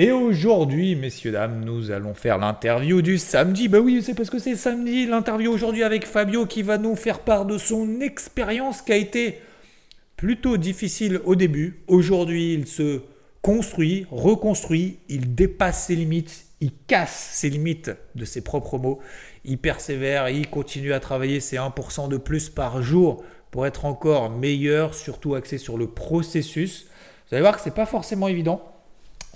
Et aujourd'hui, messieurs, dames, nous allons faire l'interview du samedi. Bah oui, c'est parce que c'est samedi, l'interview aujourd'hui avec Fabio qui va nous faire part de son expérience qui a été plutôt difficile au début. Aujourd'hui, il se construit, reconstruit, il dépasse ses limites, il casse ses limites de ses propres mots, il persévère, il continue à travailler ses 1% de plus par jour pour être encore meilleur, surtout axé sur le processus. Vous allez voir que c'est pas forcément évident.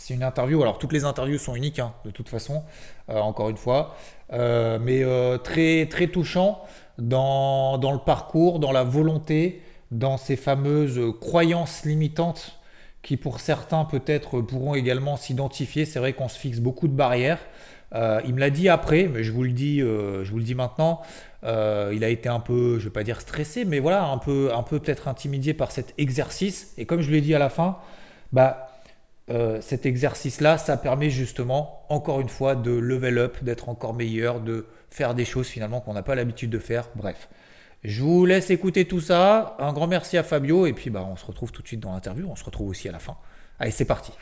C'est une interview, alors toutes les interviews sont uniques hein, de toute façon, euh, encore une fois, Euh, mais euh, très, très touchant dans, le parcours, dans la volonté, dans ces fameuses croyances limitantes qui pour certains peut-être pourront également s'identifier. C'est vrai qu'on se fixe beaucoup de barrières. Il me l'a dit après, mais je vous le dis, je vous le dis maintenant. Il a été un peu, je vais pas dire stressé, mais voilà, un peu, un peu peut-être intimidé par cet exercice. Et comme je lui ai dit à la fin, bah euh, cet exercice-là, ça permet justement, encore une fois, de level up, d'être encore meilleur, de faire des choses finalement qu'on n'a pas l'habitude de faire. Bref, je vous laisse écouter tout ça. Un grand merci à Fabio et puis bah, on se retrouve tout de suite dans l'interview. On se retrouve aussi à la fin. Allez, c'est parti.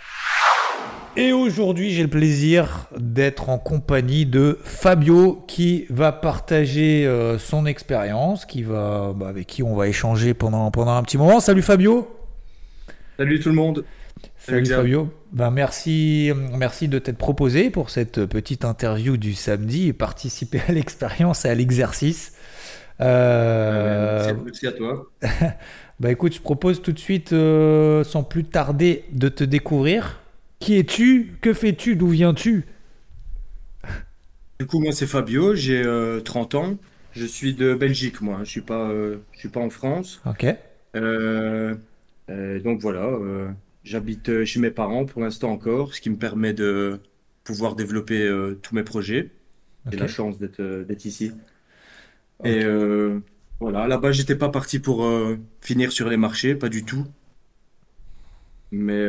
Et aujourd'hui, j'ai le plaisir d'être en compagnie de Fabio qui va partager euh, son expérience, qui va, bah, avec qui on va échanger pendant, pendant un petit moment. Salut Fabio. Salut tout le monde. Salut. Fabio. Ben merci, merci de t'être proposé pour cette petite interview du samedi et participer à l'expérience et à l'exercice. Euh, Merci- Merci à toi. bah écoute, je propose tout de suite, euh, sans plus tarder, de te découvrir. Qui es-tu? Que fais-tu? D'où viens-tu? Du coup, moi c'est Fabio, j'ai euh, 30 ans. Je suis de Belgique, moi. Je suis pas, euh, je suis pas en France. Ok. Euh, euh, donc voilà, euh, j'habite euh, chez mes parents pour l'instant encore, ce qui me permet de pouvoir développer euh, tous mes projets. J'ai la chance d'être euh, d'être ici. Et euh, voilà, là-bas, j'étais pas parti pour euh, finir sur les marchés, pas du tout. Mais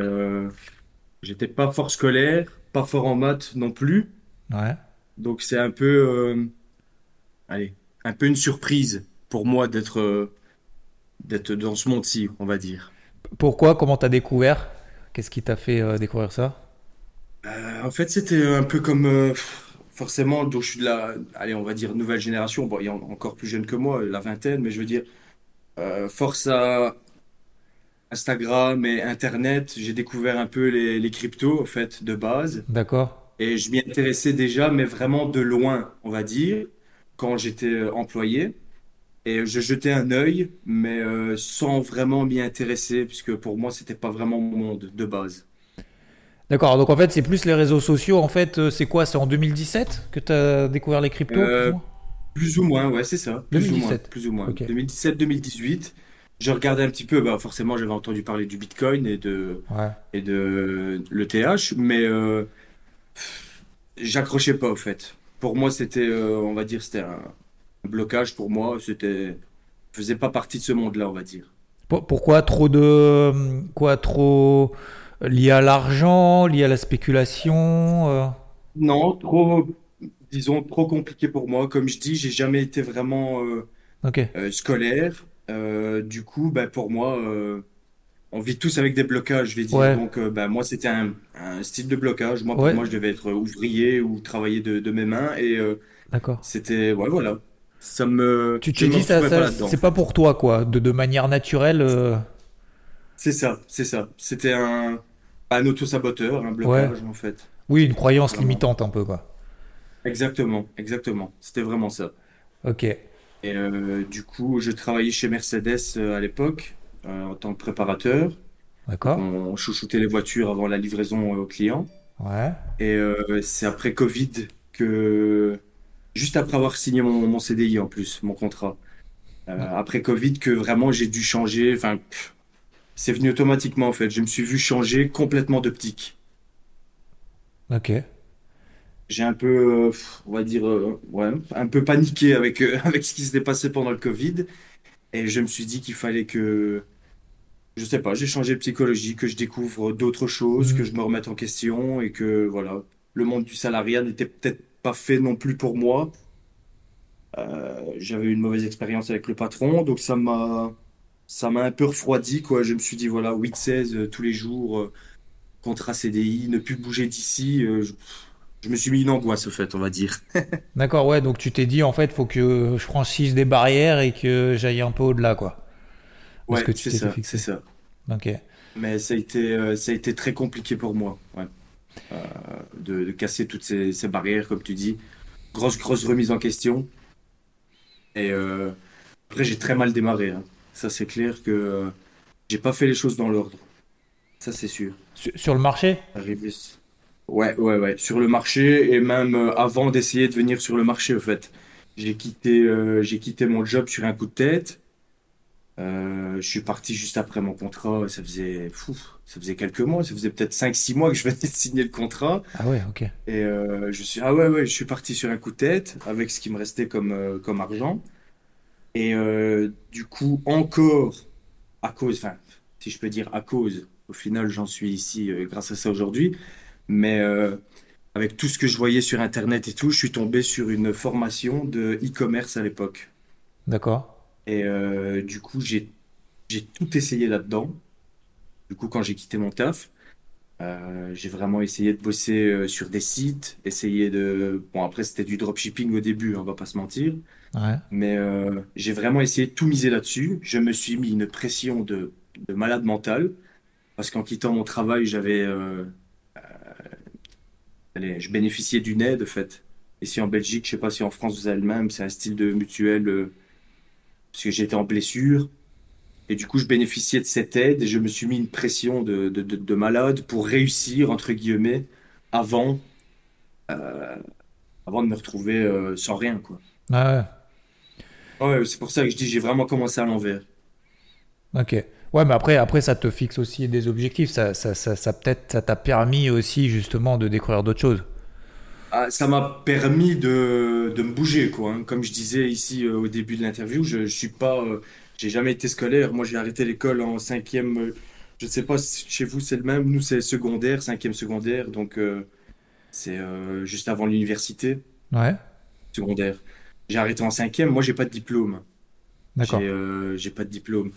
j'étais pas fort scolaire, pas fort en maths non plus. Ouais. Donc c'est un peu, allez, un peu une surprise pour moi d'être d'être dans ce monde-ci, on va dire. Pourquoi? Comment t'as découvert? Qu'est-ce qui t'a fait euh, découvrir ça? Euh, en fait, c'était un peu comme euh, forcément, donc je suis de la, allez, on va dire nouvelle génération. Bon, il y a encore plus jeune que moi, la vingtaine, mais je veux dire, force à Instagram et Internet, j'ai découvert un peu les, les cryptos, en fait, de base. D'accord. Et je m'y intéressais déjà, mais vraiment de loin, on va dire, quand j'étais employé. Et je jetais un œil, mais euh, sans vraiment m'y intéresser, puisque pour moi, c'était pas vraiment mon monde de base. D'accord, donc en fait, c'est plus les réseaux sociaux. En fait, euh, c'est quoi? C'est en 2017 que t'as découvert les cryptos Euh, plus ou moins ouais, c'est ça. Plus ou moins, 2017. plus ou moins. Ok. 2017-2018, je regardais un petit peu, bah forcément, j'avais entendu parler du Bitcoin et de, Ouais. et de l'ETH, mais euh, j'accrochais pas au fait. Pour moi, c'était, on va dire, c'était un blocage pour moi. C'était, je faisais pas partie de ce monde-là, on va dire. Pour- Pourquoi trop de quoi trop lié à l'argent, lié à la spéculation euh? Non, trop, disons, trop compliqué pour moi. Comme je dis, j'ai jamais été vraiment euh, euh, scolaire. Du coup, ben, pour moi, on vit tous avec des blocages, je vais dire. Ouais. Donc, ben, moi, c'était un, un style de blocage. Moi, pour Ouais. moi, je devais être ouvrier ou travailler de, de mes mains. Et D'accord. c'était, ouais, voilà. Ça me, Tu me dit ça, c'est pas pour toi quoi, de, de manière naturelle. euh, C'est ça, c'est ça. C'était un, un auto-saboteur, un blocage, en fait. Oui, une croyance Vraiment. limitante un peu quoi. Exactement, exactement. C'était vraiment ça. Ok. Et euh, du coup, je travaillais chez Mercedes euh, à l'époque, euh, en tant que préparateur. D'accord. On chouchoutait les voitures avant la livraison aux clients. Ouais. Et c'est après Covid que, juste après avoir signé mon, mon CDI en plus, mon contrat, euh, après Covid que vraiment j'ai dû changer. Enfin, c'est venu automatiquement en fait. Je me suis vu changer complètement d'optique. Ok. J'ai un peu, euh, on va dire, euh, ouais, un peu paniqué avec, avec ce qui s'était passé pendant le Covid. Et je me suis dit qu'il fallait que, je sais pas, j'ai changé de psychologie, que je découvre d'autres choses, que Mhm. je me remette en question et que voilà, le monde du salariat n'était peut-être pas fait non plus pour moi. Euh, j'avais eu une mauvaise expérience avec le patron, donc ça m'a ça m'a un peu refroidi quoi. Je me suis dit voilà, 8-16 euh, tous les jours, euh, contrat CDI, ne plus bouger d'ici. je, je me suis mis une angoisse au fait, on va dire. D'accord, ouais, donc tu t'es dit en fait, faut que je franchisse des barrières et que j'aille un peu au-delà, quoi, Ouais, c'est ça, c'est ça. Ok. Mais ça a été ça a été très compliqué pour moi, ouais. Euh, de, de casser toutes ces, ces barrières comme tu dis. Grosse grosse remise en question. Et euh, après j'ai très mal démarré. hein. Ça c'est clair que euh, j'ai pas fait les choses dans l'ordre. Ça c'est sûr. Sur, sur le marché? Ouais, ouais, ouais. Sur le marché et même avant d'essayer de venir sur le marché, en fait. J'ai quitté, euh, j'ai quitté mon job sur un coup de tête. Euh, je suis parti juste après mon contrat. Ça faisait, fou, ça faisait quelques mois. Ça faisait peut-être cinq six mois que je venais de signer le contrat. Ah ouais, ok. Et euh, je suis, ah ouais, ouais, je suis parti sur un coup de tête avec ce qui me restait comme, euh, comme argent. Et euh, du coup, encore à cause, enfin, si je peux dire à cause, au final, j'en suis ici grâce à ça aujourd'hui. Mais avec tout ce que je voyais sur Internet et tout, je suis tombé sur une formation de e-commerce à l'époque. D'accord. Et du coup, j'ai tout essayé là-dedans. Du coup, quand j'ai quitté mon taf, euh, j'ai vraiment essayé de bosser euh, sur des sites, essayer de... Bon, après, c'était du dropshipping au début, on va pas se mentir. Ouais. Mais euh, j'ai vraiment essayé de tout miser là-dessus. Je me suis mis une pression de, de malade mental. Parce qu'en quittant mon travail, j'avais... allez, je bénéficiais d'une aide, en fait. Ici en Belgique, je sais pas si en France vous avez le même, c'est un style de mutuelle, parce que j'étais en blessure. Et du coup, je bénéficiais de cette aide et je me suis mis une pression de, de, de, de malade pour réussir, entre guillemets, avant, avant de me retrouver euh, sans rien, quoi. Ah Ouais, c'est pour ça que je dis j'ai vraiment commencé à l'envers. ouais, ok. Ouais, mais après, après, ça te fixe aussi des objectifs. Ça, ça, ça, ça peut-être, ça t'a permis aussi justement de découvrir d'autres choses. Ah, ça m'a permis de, de me bouger, quoi. hein. Comme je disais ici euh, au début de l'interview, je, je suis pas, euh, j'ai jamais été scolaire. Moi, j'ai arrêté l'école en cinquième. euh, je ne sais pas si chez vous c'est le même. Nous, c'est secondaire, cinquième secondaire. Donc, euh, c'est euh, juste avant l'université Ouais. secondaire. J'ai arrêté en cinquième. Moi, j'ai pas de diplôme. J'ai D'accord. euh, j'ai pas de diplôme.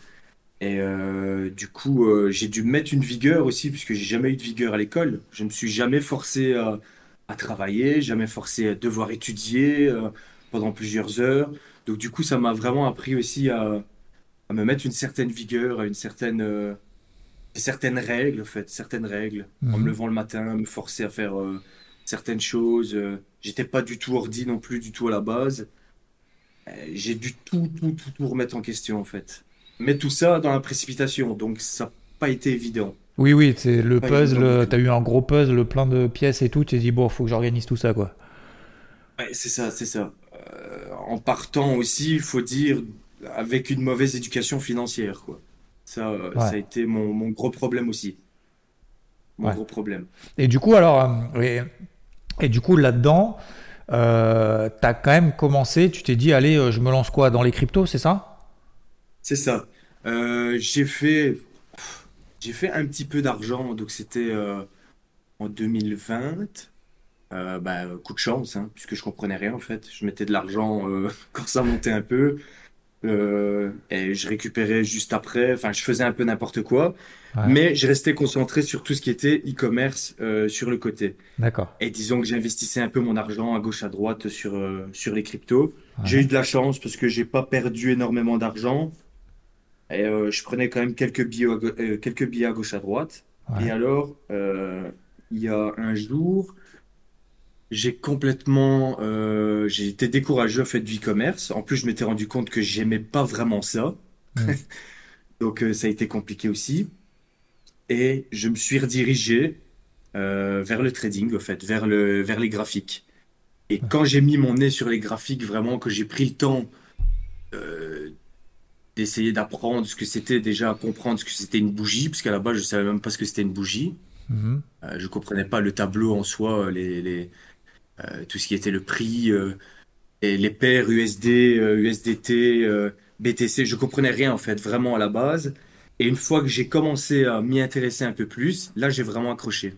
Et euh, du coup, euh, j'ai dû me mettre une vigueur aussi, puisque j'ai jamais eu de vigueur à l'école. Je me suis jamais forcé à, à travailler, jamais forcé à devoir étudier euh, pendant plusieurs heures. Donc du coup, ça m'a vraiment appris aussi à me mettre une certaine vigueur, à une certaine, euh, certaines règles, en fait, certaines règles. En me Mhm. levant le matin, me forcer à faire euh, certaines choses. euh. J'étais pas du tout ordi non plus, du tout à la base. Euh, J'ai dû tout, tout, tout, tout remettre en question, en fait. Mais tout ça dans la précipitation, donc ça n'a pas été évident. Oui, oui, c'est le Pas puzzle. T'as eu un gros puzzle, plein de pièces et tout. Tu t'es dit, bon, faut que j'organise tout ça, quoi. Ouais, c'est ça, c'est ça. Euh, en partant aussi, il faut dire, avec une mauvaise éducation financière, quoi. Ça, euh, ça a été mon, mon gros problème aussi. Mon Ouais. gros problème. Et du coup, alors, euh, et, et du coup, là-dedans, euh, t'as quand même commencé. Tu t'es dit, allez, euh, je me lance quoi? Dans les cryptos, c'est ça? C'est ça. Euh, j'ai fait, j'ai fait un petit peu d'argent, donc c'était euh, en 2020. Euh, bah, coup de chance, hein, puisque je comprenais rien en fait. Je mettais de l'argent quand ça montait un peu. Euh, et je récupérais juste après. Enfin, je faisais un peu n'importe quoi, Ouais. mais je restais concentré sur tout ce qui était e-commerce euh, sur le côté. D'accord. Et disons que j'investissais un peu mon argent à gauche à droite sur euh, sur les cryptos. J'ai eu de la chance parce que j'ai pas perdu énormément d'argent et je prenais quand même quelques billets à, quelques billets à gauche à droite. Et alors, il y a un jour, j'ai complètement, euh, j'ai été découragé en fait du e-commerce. En plus, je m'étais rendu compte que j'aimais pas vraiment ça, donc euh, ça a été compliqué aussi. Et je me suis redirigé euh, vers le trading, en fait, vers le, vers les graphiques. Et quand j'ai mis mon nez sur les graphiques, vraiment, que j'ai pris le temps d'essayer d'apprendre ce que c'était déjà, comprendre ce que c'était une bougie, parce qu'à la base, je savais même pas ce que c'était une bougie. Euh, je comprenais pas le tableau en soi, les, les, tout ce qui était le prix, euh, et les paires USD, euh, USDT, euh, BTC, je comprenais rien en fait, vraiment à la base. Et une fois que j'ai commencé à m'y intéresser un peu plus, là, j'ai vraiment accroché.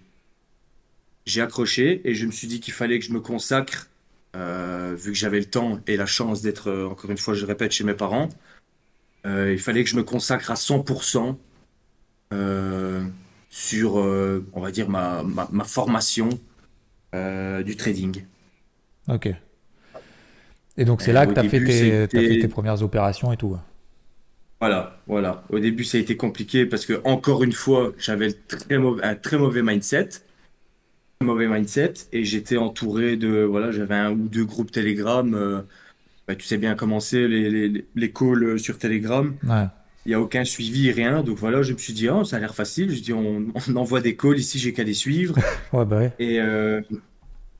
J'ai accroché et je me suis dit qu'il fallait que je me consacre, euh, vu que j'avais le temps et la chance d'être, euh, encore une fois, je répète, chez mes parents. Euh, il fallait que je me consacre à 100% euh, sur, euh, on va dire, ma, ma, ma formation euh, du trading. Ok. Et donc c'est là que tu as fait tes, fait premières opérations et tout. Voilà, voilà. Au début, ça a été compliqué parce que, encore une fois, j'avais très un très mauvais mindset. Très mauvais mindset. Et j'étais entouré de, voilà, j'avais un ou deux groupes Telegram. euh, bah, tu sais bien comment c'est, les, les, les calls sur Telegram. Ouais. Il n'y a aucun suivi, rien. Donc voilà, je me suis dit, oh, ça a l'air facile. Je dis, on, on envoie des calls ici, j'ai qu'à les suivre. Ouais, bah ouais. Et euh,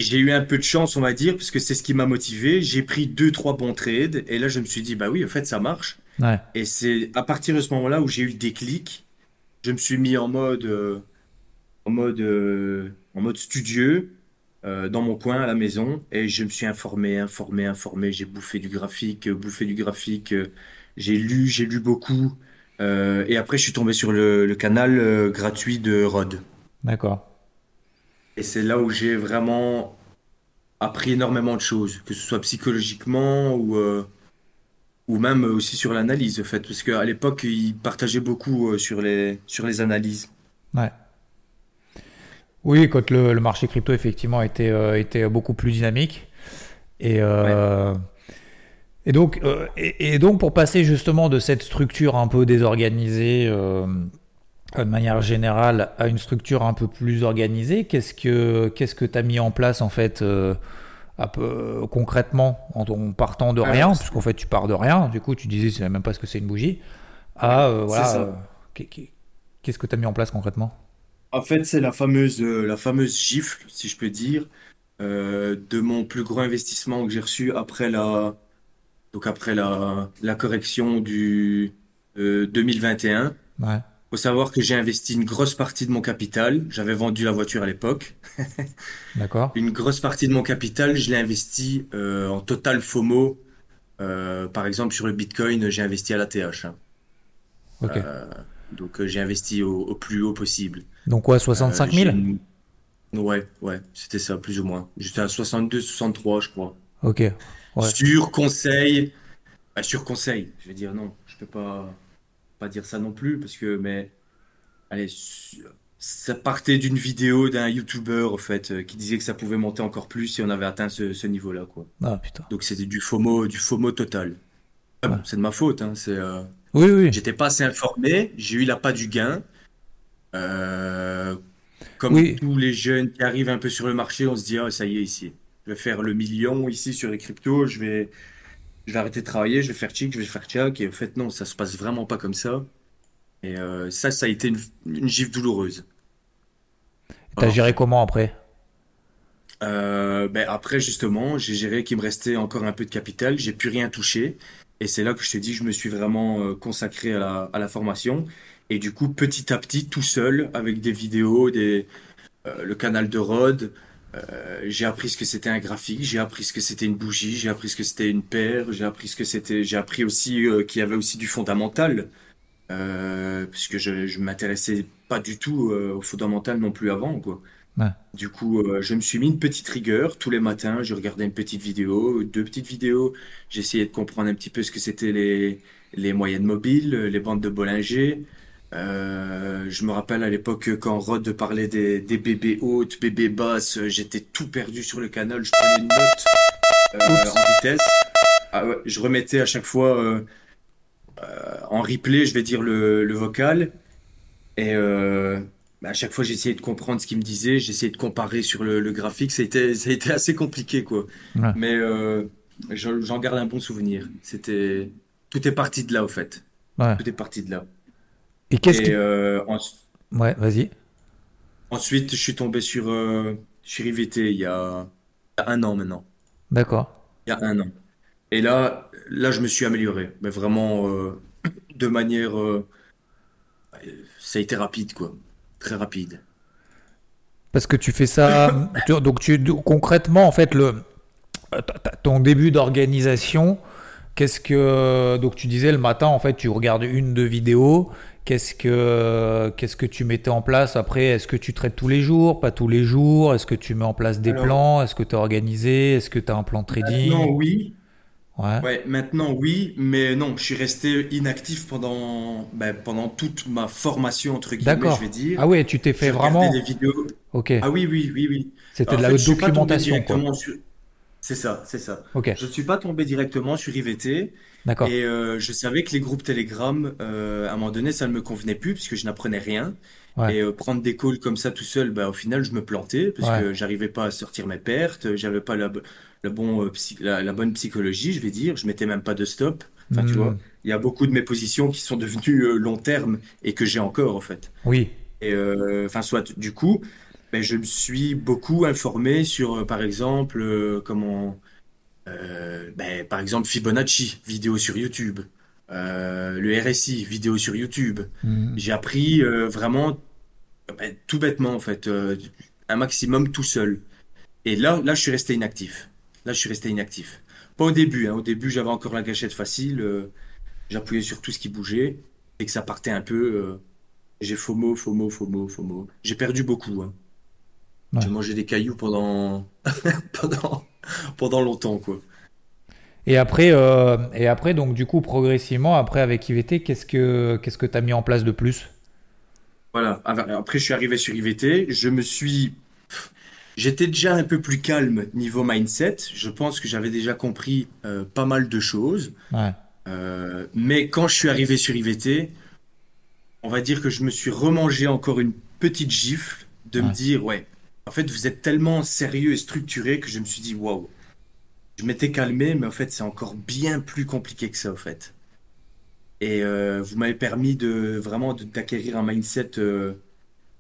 j'ai eu un peu de chance, on va dire, parce que c'est ce qui m'a motivé. J'ai pris deux, trois bons trades. Et là, je me suis dit, bah oui, en fait, ça marche. Ouais. Et c'est à partir de ce moment-là où j'ai eu le déclic. Je me suis mis en mode, euh, en mode, euh, en mode studieux euh, dans mon coin à la maison et je me suis informé, informé, informé. J'ai bouffé du graphique, bouffé du graphique. euh, j'ai lu, j'ai lu beaucoup. Euh, et après, je suis tombé sur le, le canal euh, gratuit de Rod. D'accord. Et c'est là où j'ai vraiment appris énormément de choses, que ce soit psychologiquement ou, euh, ou même aussi sur l'analyse, en fait. Parce qu'à l'époque, il partageait beaucoup sur les, sur les analyses. Ouais. Oui, quand le, le marché crypto effectivement était, était beaucoup plus dynamique. Et, Ouais. Euh, et, donc, euh, et, et donc, pour passer justement de cette structure un peu désorganisée euh, de manière générale à une structure un peu plus organisée, qu'est-ce que qu'est-ce que tu as mis en place en fait euh, un peu concrètement en, en partant de rien, parce qu'en fait tu pars de rien, du coup tu disais c'est même pas ce que c'est une bougie, à euh, voilà, euh, qu'est-ce que tu as mis en place concrètement? En fait, c'est la fameuse, euh, la fameuse gifle, si je peux dire, euh, de mon plus gros investissement que j'ai reçu après la, donc après la, la correction du euh, 2021. Ouais, Faut savoir que j'ai investi une grosse partie de mon capital. J'avais vendu la voiture à l'époque. d'accord. Une grosse partie de mon capital, je l'ai investi euh, en total FOMO. Euh, par exemple, sur le Bitcoin, j'ai investi à la TH. hein. Ok. Donc, euh, j'ai investi au, au plus haut possible. Donc quoi, Euh, 65 j'ai 000? une- Ouais, ouais, c'était ça, plus ou moins. J'étais à 62, 63, je crois. Ok. Ouais. Sur conseil, bah, sur conseil, je vais dire non, je peux pas, pas dire ça non plus, parce que, mais, allez, ça partait d'une vidéo d'un YouTuber, en fait, euh, qui disait que ça pouvait monter encore plus si on avait atteint ce, ce niveau-là, quoi. Ah putain. Donc c'était du FOMO, du FOMO total. Ah bon, c'est de ma faute, hein, c'est, euh, Oui, oui. j'étais pas assez informé, j'ai eu l'appât du gain. Euh, comme Oui. tous les jeunes qui arrivent un peu sur le marché, on se dit, ah, ça y est, ici, je vais faire le million ici sur les cryptos, je vais, je vais arrêter de travailler, je vais faire chic, je vais faire tchac. Et en fait, non, ça se passe vraiment pas comme ça. Et euh, ça, ça a été une, une gifle douloureuse. T'as géré comment après? Euh, ben après, justement, j'ai géré qu'il me restait encore un peu de capital, j'ai plus rien touché. Et c'est là que je te dis, je me suis vraiment euh, consacré à la, à la formation. Et du coup, petit à petit, tout seul, avec des vidéos, des, euh, le canal de Rod, euh, j'ai appris ce que c'était un graphique, j'ai appris ce que c'était une bougie, j'ai appris ce que c'était une paire, j'ai appris ce que c'était, j'ai appris aussi euh, qu'il y avait aussi du fondamental, euh, puisque je, je m'intéressais pas du tout euh, au fondamental non plus avant, quoi. Ouais. Du coup, je me suis mis une petite rigueur tous les matins. Je regardais une petite vidéo, deux petites vidéos. J'essayais de comprendre un petit peu ce que c'était les, les moyennes mobiles, les bandes de Bollinger. Euh, je me rappelle à l'époque quand Rod parlait des, des bébés hautes, bébés basses, euh, j'étais tout perdu sur le canal. Je prenais une note euh, en vitesse. Ah ouais, je remettais à chaque fois euh, en replay, je vais dire le, le vocal. Et bah, à chaque fois, j'essayais de comprendre ce qu'il me disait, j'essayais de comparer sur le, le graphique. Ça a été, ça a été assez compliqué, quoi. Ouais. Mais j'en j'en garde un bon souvenir. C'était, tout est parti de là, au fait. Ouais. Tout est parti de là. Et qu'est-ce qui... euh, en- Ouais, vas-y. ensuite, je suis tombé sur, euh, IVT il y a, un an maintenant. D'accord. Il y a un an. Et là, là, je me suis amélioré. Mais vraiment, euh, de manière, euh, ça a été rapide, quoi. Très rapide. Parce que tu fais ça. tu- donc, tu, concrètement, en fait, le, ton début d'organisation, qu'est-ce que. Donc, tu disais le matin, en fait, tu regardes une, deux vidéos. Qu'est-ce que, qu'est-ce que tu mettais en place après? Est-ce que tu traites tous les jours? Pas tous les jours Est-ce que tu mets en place des Alors, plans? Est-ce que tu es organisé? Est-ce que tu as un plan trading? maintenant, oui. Ouais. Ouais, maintenant, oui, mais non, je suis resté inactif pendant, ben, pendant toute ma formation, entre guillemets, je vais dire. Ah ouais, tu t'es fait vraiment? des vidéos. Ok. Ah oui, oui, oui, oui. C'était de la fait, documentation, quoi. directement sur... C'est ça, c'est ça. Ok. Je ne suis pas tombé directement sur IVT D'accord. et euh, je savais que les groupes Telegram, euh, à un moment donné, ça ne me convenait plus puisque je n'apprenais rien. Ouais. Et euh, prendre des calls comme ça tout seul, bah, au final, je me plantais parce Ouais. que j'arrivais pas à sortir mes pertes, j'avais pas la, la, bon, psy- la, la bonne psychologie, je vais dire, je mettais même pas de stop. Enfin, tu Hmm. vois, il y a beaucoup de mes positions qui sont devenues long terme et que j'ai encore, en fait. Oui. Et enfin, soit, du coup, ben, je me suis beaucoup informé sur, euh, par exemple, euh, comment, euh, ben, par exemple, Fibonacci, vidéo sur YouTube, euh, le RSI, vidéo sur YouTube. Hmm. J'ai appris vraiment, ben, tout bêtement, en fait, un maximum tout seul. Et là, là, je suis resté inactif. Là, je suis resté inactif. Pas au début, hein. Au début, j'avais encore la gâchette facile. j'appuyais sur tout ce qui bougeait. Et que ça partait un peu. j'ai FOMO, FOMO, FOMO, FOMO. J'ai perdu beaucoup, hein. Ouais. J'ai mangé des cailloux pendant, pendant, pendant longtemps, quoi. Et après, euh, et après, donc du coup, progressivement, après avec IVT, qu'est-ce que qu'est-ce que tu as mis en place de plus? Voilà. Après, je suis arrivé sur IVT. Je me suis. J'étais déjà un peu plus calme niveau mindset. Je pense que j'avais déjà compris euh, pas mal de choses. Ouais. Euh, mais quand je suis arrivé sur IVT, on va dire que je me suis remangé encore une petite gifle de me dire, ouais, en fait, vous êtes tellement sérieux et structuré que je me suis dit, waouh. Je m'étais calmé, mais en fait, c'est encore bien plus compliqué que ça, en fait. Et euh, vous m'avez permis de vraiment d'acquérir un mindset euh,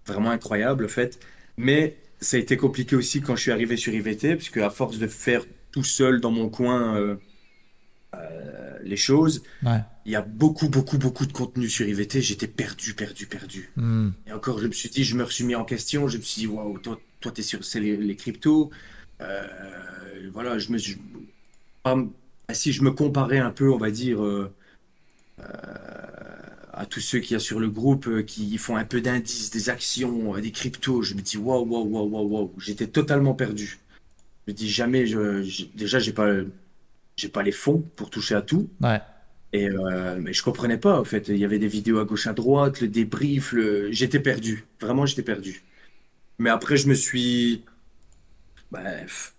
vraiment incroyable, en fait. Mais ça a été compliqué aussi quand je suis arrivé sur IVT, puisque à force de faire tout seul dans mon coin euh, les choses, Ouais. il y a beaucoup, beaucoup, beaucoup de contenu sur IVT. J'étais perdu, perdu, perdu. Hmm. Et encore, je me suis dit, je me suis mis en question. Je me suis dit, waouh, toi, toi, t'es sur c'est les, les cryptos. Euh, voilà, je me suis. pas- si je me comparais un peu, on va dire, euh, à tous ceux qu'il y a sur le groupe euh, qui font un peu d'indices, des actions, euh, des cryptos, je me dis, waouh, waouh, waouh, waouh, waouh. J'étais totalement perdu. Je me dis, jamais, je, j'ai- déjà, j'ai pas, j'ai pas les fonds pour toucher à tout. Ouais. Et euh, mais je comprenais pas en fait. Il y avait des vidéos à gauche à droite, le débrief, le... j'étais perdu. Vraiment, j'étais perdu. Mais après, je me suis, bref,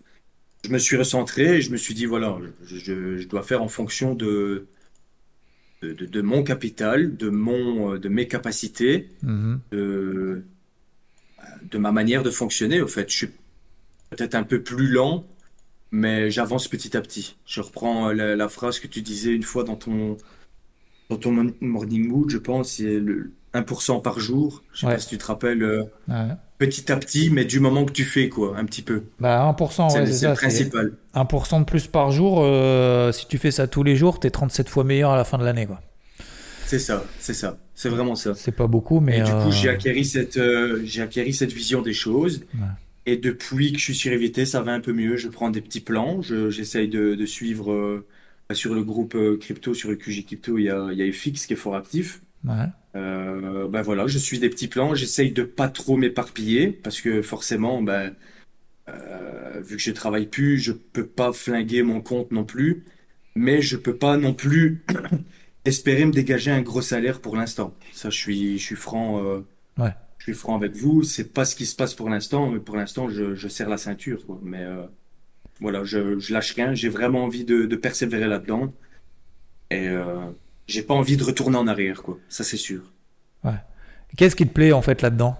je me suis recentré et je me suis dit voilà, je, je- je dois faire en fonction de de, de- de mon capital, de mon euh, de mes capacités, Mhm. de de ma manière de fonctionner. Au fait, je suis peut-être un peu plus lent, mais j'avance petit à petit. Je reprends euh, la, la phrase que tu disais une fois dans ton, dans ton morning mood, je pense, c'est le 1% par jour. Je sais Ouais. pas si tu te rappelles, euh, Ouais. Petit à petit, mais du moment que tu fais, quoi, un petit peu. Bah 1%, C'est ouais, le, principal. 1% de plus par jour. euh, si tu fais ça tous les jours, t'es 37 fois meilleur à la fin de l'année, quoi. C'est ça, c'est ça. C'est vraiment ça. C'est pas beaucoup, mais Et du coup, j'ai euh, acquéri cette, euh, j'ai acquéri cette vision des choses. Ouais. Et depuis que je suis sur EVT, ça va un peu mieux. Je prends des petits plans. Je, j'essaye de, de suivre sur le groupe crypto, sur le QG Crypto, il y a, il y a FX qui est fort actif. Ouais. Euh, ben voilà, je suis des petits plans. J'essaye de pas trop m'éparpiller parce que forcément, ben, euh, vu que je travaille plus, je peux pas flinguer mon compte non plus. Mais je peux pas non plus espérer me dégager un gros salaire pour l'instant. Ça, je suis, je suis franc. euh, Ouais. je suis franc avec vous, c'est pas ce qui se passe pour l'instant, mais pour l'instant, je, je serre la ceinture, quoi. Mais voilà, je, je lâche rien, j'ai vraiment envie de, de persévérer là-dedans. Et j'ai pas envie de retourner en arrière, quoi. Ça, c'est sûr. Qu'est-ce qui te plaît en fait là-dedans?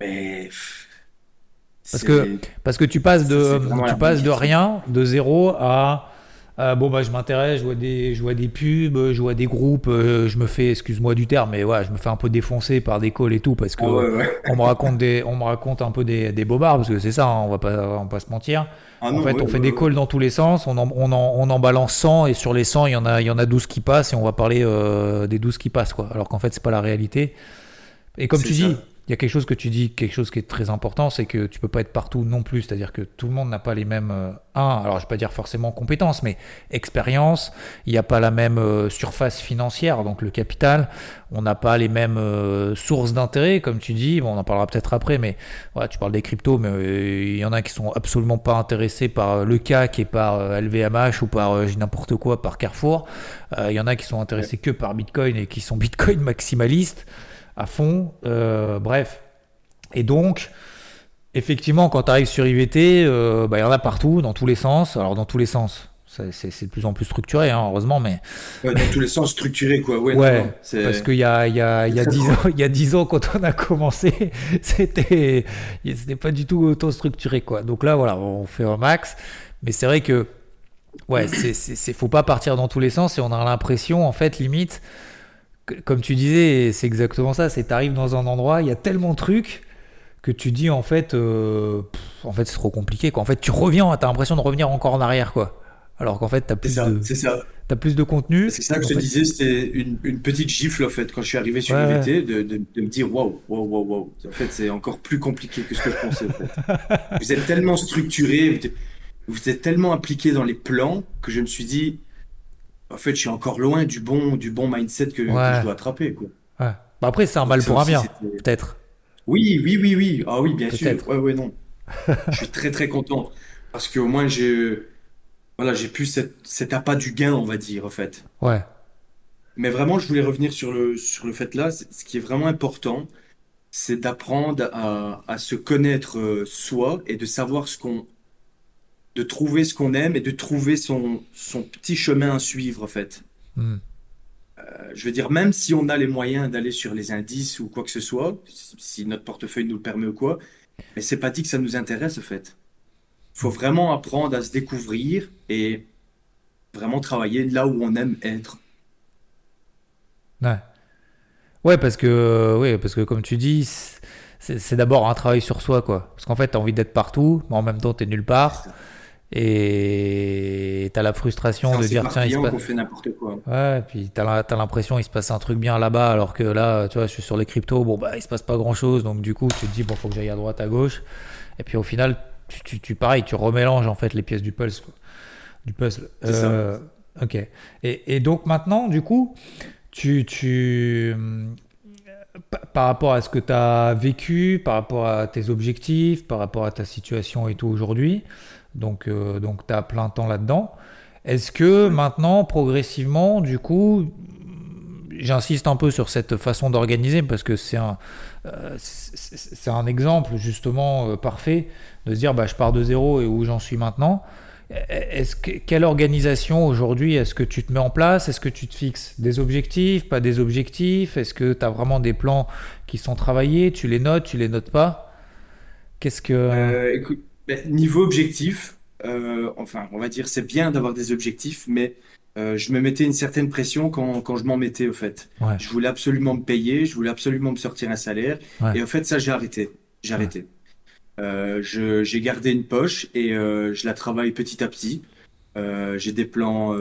Mais Parce que parce que tu passes de la tu passes de rien, de zéro à Euh, bon bah je m'intéresse, je vois des, je vois des pubs, je vois des groupes, euh, je me fais, excuse-moi du terme, mais ouais, je me fais un peu défoncer par des calls et tout parce que Ah ouais, ouais. on me raconte des, on me raconte un peu des, des bobards parce que c'est ça, hein, on va pas, on va pas se mentir. Ah en non, fait, ouais, on fait des calls dans tous les sens, on en, on en, on en balance 100 et sur les 100, il y en a, il y en a 12 qui passent et on va parler euh, des 12 qui passent quoi. Alors qu'en fait, c'est pas la réalité. Et comme tu ça. dis, il y a quelque chose que tu dis, quelque chose qui est très important, c'est que tu peux pas être partout non plus. C'est-à-dire que tout le monde n'a pas les mêmes, euh, un, alors je vais pas dire forcément compétences, mais expérience. Il n'y a pas la même euh, surface financière, donc le capital. On n'a pas les mêmes euh, sources d'intérêt, comme tu dis. Bon, on en parlera peut-être après, mais voilà, tu parles des cryptos, mais euh, il y en a qui sont absolument pas intéressés par le CAC et par LVMH ou par n'importe quoi, par Carrefour. Il y en a qui sont intéressés que par Bitcoin et qui sont Bitcoin maximalistes à fond. Euh, bref. Et donc, effectivement, quand tu arrives sur IVT, euh, bah, il y en a partout, dans tous les sens. Alors, dans tous les sens, c'est de plus en plus structuré, hein, heureusement, mais Ouais, dans tous les sens structurés, quoi. Ouais, ouais, non, parce qu'il y a, il y, a, il y, a c'est 10 très ans, il y a 10 ans, quand on a commencé, c'était c'était pas du tout autant structuré, quoi. Donc là, voilà, on fait un max. Mais c'est vrai que, ouais, c'est, faut pas partir dans tous les sens et on a l'impression, en fait, limite, comme tu disais, c'est exactement ça, c'est t'arrives dans un endroit, il y a tellement de trucs que tu dis, en fait, euh, pff, en fait, c'est trop compliqué, quoi. En fait, tu reviens, t'as l'impression de revenir encore en arrière, quoi. Alors qu'en fait, t'as plus, ça, de, ça. t'as plus de contenu. C'est ça que je te fait, disais, c'était une, une petite gifle, en fait, quand je suis arrivé sur Ouais, de, de, de me dire, waouh, waouh, waouh, waouh. En fait, c'est encore plus compliqué que ce que je pensais, en fait. Vous êtes tellement structuré, vous êtes, vous êtes tellement impliqué dans les plans que je me suis dit, en fait, je suis encore loin du bon, du bon mindset que, je dois attraper, quoi. Ouais. Bah après, c'est un mal pour un bien, peut-être. Oui, oui, oui, oui. Ah oui, bien sûr. Ouais, ouais, non. Je suis très, très content. Parce qu'au moins, j'ai, voilà, j'ai plus cette, cet appât du gain, on va dire, en fait. Ouais. Mais vraiment, je voulais revenir sur le, sur le fait là. Ce qui est vraiment important, c'est d'apprendre à, à se connaître euh, soi et de savoir ce qu'on, de trouver ce qu'on aime et de trouver son, son petit chemin à suivre, en fait. Hmm. Euh, Je veux dire, même si on a les moyens d'aller sur les indices ou quoi que ce soit, si notre portefeuille nous le permet ou quoi, mais c'est pas dit que ça nous intéresse, en fait. Faut vraiment apprendre à se découvrir et vraiment travailler là où on aime être. Ouais. Ouais, parce que, euh, ouais, parce que comme tu dis, c'est c'est d'abord un travail sur soi, quoi. Parce qu'en fait, t'as envie d'être partout, mais en même temps, t'es nulle part. Et t'as la frustration de dire, tiens, il se passe. fait n'importe quoi. Ouais, puis t'as l'impression il se passe un truc bien là-bas, alors que là, tu vois, je suis sur les cryptos, bon, bah, il se passe pas grand-chose, donc du coup, tu te dis, bon, faut que j'aille à droite, à gauche. Et puis au final, tu, tu, tu- pareil, tu remélanges en fait les pièces du puzzle. quoi. Du puzzle. C'est ça. Euh, ok. Et, et donc maintenant, du coup, tu, tu, pa- par rapport à ce que tu as vécu, par rapport à tes objectifs, par rapport à ta situation et tout aujourd'hui, donc, euh, donc tu as plein temps là-dedans. Est-ce que maintenant, progressivement, du coup, j'insiste un peu sur cette façon d'organiser parce que c'est un, euh, c'est un exemple justement euh, parfait de se dire bah, je pars de zéro et où j'en suis maintenant. Est-ce que, quelle organisation aujourd'hui est-ce que tu te mets en place? Est-ce que tu te fixes des objectifs, pas des objectifs? Est-ce que tu as vraiment des plans qui sont travaillés? Tu les notes, tu les notes pas? Qu'est-ce que... Euh, écoute, ben, niveau objectif, euh, enfin, on va dire, c'est bien d'avoir des objectifs, mais euh, je me mettais une certaine pression quand, quand je m'en mettais, au fait. Ouais. Je voulais absolument me payer, je voulais absolument me sortir un salaire, Ouais. et en fait, ça, j'ai arrêté. J'ai arrêté. Euh, j'ai gardé une poche et je la travaille petit à petit. J'ai des plans,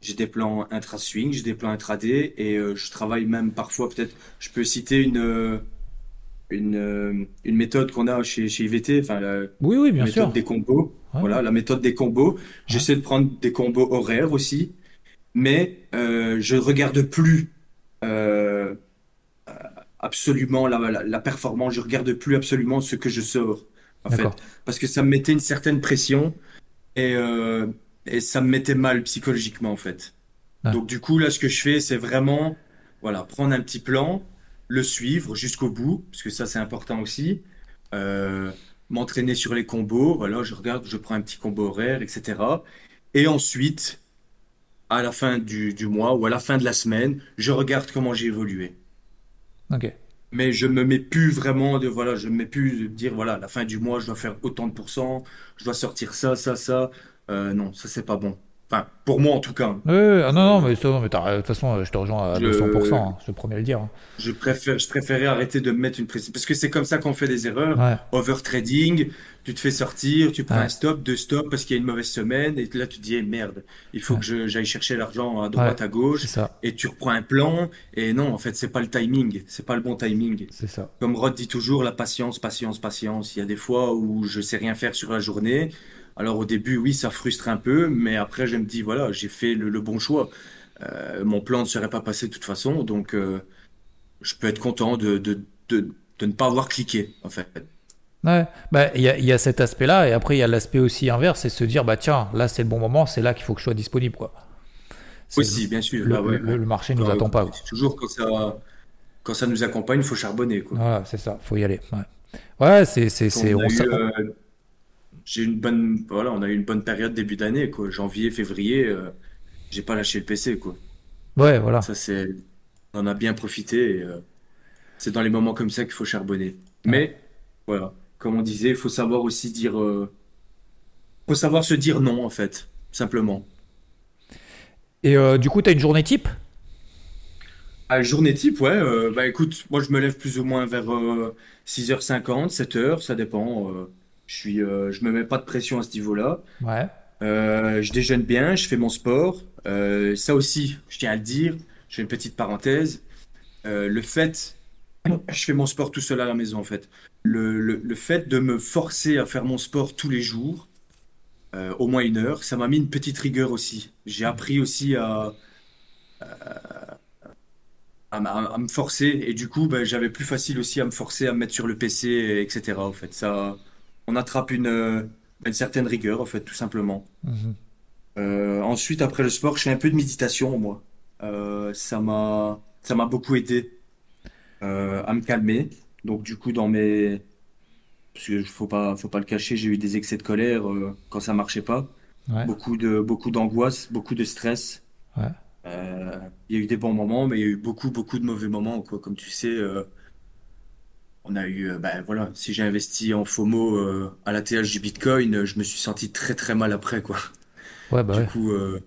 j'ai des plans intra-swing, j'ai des plans intra-day, et je travaille même parfois, peut-être, je peux citer une, une, euh, une méthode qu'on a chez, chez IVT, enfin, la, Oui, oui, bien méthode sûr. des combos. Ouais. Voilà, la méthode des combos. J'essaie de prendre des combos horaires aussi, mais euh, je regarde plus euh, absolument la, la, la performance. Je regarde plus absolument ce que je sors, en fait, parce que ça me mettait une certaine pression et euh, et ça me mettait mal psychologiquement, en fait. Ouais. Donc du coup, là, ce que je fais, c'est vraiment, voilà, prendre un petit plan, le suivre jusqu'au bout, parce que ça, c'est important aussi. Euh, m'entraîner sur les combos, voilà, je regarde, je prends un petit combo horaire, etc. Et ensuite, à la fin du, du mois ou à la fin de la semaine, je regarde comment j'ai évolué. Ok. Mais je me mets plus vraiment de, voilà, je me mets plus de dire, voilà, à la fin du mois, je dois faire autant de pourcents, je dois sortir ça, ça, ça. Euh, non, ça, c'est pas bon. Enfin, pour moi en tout cas. Ouais, ah non, non, mais, de toute façon, je te rejoins à Je- 200%, hein, je suis le premier à le dire. hein. Je préfère, je préférais arrêter de me mettre une pression. Parce que c'est comme ça qu'on fait des erreurs. Ouais. Overtrading, tu te fais sortir, tu prends Ouais. un stop, deux stops parce qu'il y a une mauvaise semaine. Et là, tu te dis, eh, merde, il faut Ouais. que j'aille chercher l'argent à droite, à gauche. C'est ça, Et tu reprends un plan. Et non, en fait, c'est pas le timing. C'est pas le bon timing. c'est ça. Comme Rod dit toujours, la patience, patience, patience. Il y a des fois où je sais rien faire sur la journée. Alors au début, oui, ça frustre un peu, mais après, je me dis, voilà, j'ai fait le, le bon choix. Euh, mon plan ne serait pas passé de toute façon, donc euh, je peux être content de, de, de, de ne pas avoir cliqué, en fait. Ouais, bah, il y a, y a cet aspect-là, et après, il y a l'aspect aussi inverse, c'est se dire, bah tiens, là, c'est le bon moment, c'est là qu'il faut que je sois disponible, quoi. Aussi, bien sûr. le, là, ouais, le- le marché nous Ouais, attend pas. Toujours quand ça, quand ça nous accompagne, il faut charbonner, quoi. Voilà, c'est ça, faut y aller. Ouais, ouais c'est, On on eu, euh, j'ai une bonne, voilà, on a eu une bonne période début d'année, quoi. Janvier, février, euh, j'ai pas lâché le PC, quoi. ouais, voilà. Ça, c'est, on en a bien profité. et, euh, c'est dans les moments comme ça qu'il faut charbonner. Mais voilà, comme on disait, il faut savoir aussi dire, euh, faut savoir se dire non, en fait, simplement. Et euh, du coup, t'as une journée type? À journée type, ouais, euh, bah écoute, moi je me lève plus ou moins vers euh, 6h50, 7h, ça dépend. euh, je suis, euh, je me mets pas de pression à ce niveau-là. Ouais, Euh, je déjeune bien, je fais mon sport. Euh, ça aussi, je tiens à le dire, je fais une petite parenthèse. Le fait, je fais mon sport tout seul à la maison en fait. Le, le, le fait de me forcer à faire mon sport tous les jours, au moins une heure, ça m'a mis une petite rigueur aussi. J'ai appris aussi à, à me forcer et du coup, ben, j'avais plus facile aussi à me forcer à me mettre sur le PC, etc. En fait, ça, on attrape une, euh, une certaine rigueur en fait, tout simplement. Mhm. Euh, ensuite, après le sport, je fais un peu de méditation, moi. Euh, ça m'a, ça m'a beaucoup aidé euh, à me calmer. Donc, du coup, dans mes, parce que faut pas, faut pas le cacher, j'ai eu des excès de colère quand ça marchait pas. ouais, Beaucoup de, beaucoup d'angoisse, beaucoup de stress. ouais, il y a eu des bons moments, mais il y a eu beaucoup, beaucoup de mauvais moments, quoi. Comme tu sais, on a eu, ben voilà, si j'ai investi en FOMO euh, à la TH du Bitcoin, euh, je me suis senti très, très mal après, quoi. ouais, bah Du ouais. coup, euh,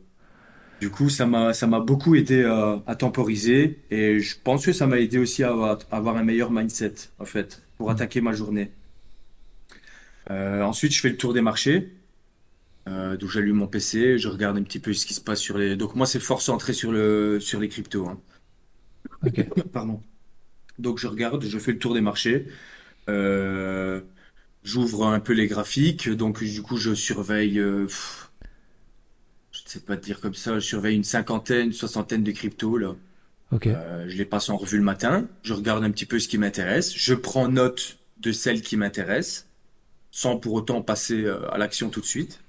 du coup, ça m'a, ça m'a beaucoup aidé à, à temporiser et je pense que ça m'a aidé aussi à avoir, à avoir un meilleur mindset, en fait, pour attaquer ma journée. Euh, ensuite, je fais le tour des marchés. Euh, donc j'allume mon PC, je regarde un petit peu ce qui se passe sur les. Donc moi, c'est fort centré sur le, sur les cryptos, hein. Ok. Pardon. Donc je regarde, je fais le tour des marchés. Euh, j'ouvre un peu les graphiques. Donc du coup, je surveille. euh, pff, je ne sais pas te dire comme ça. Je surveille une cinquantaine, une soixantaine de cryptos là. Ok. Euh, je les passe en revue le matin. Je regarde un petit peu ce qui m'intéresse. Je prends note de celles qui m'intéressent, sans pour autant passer à l'action tout de suite.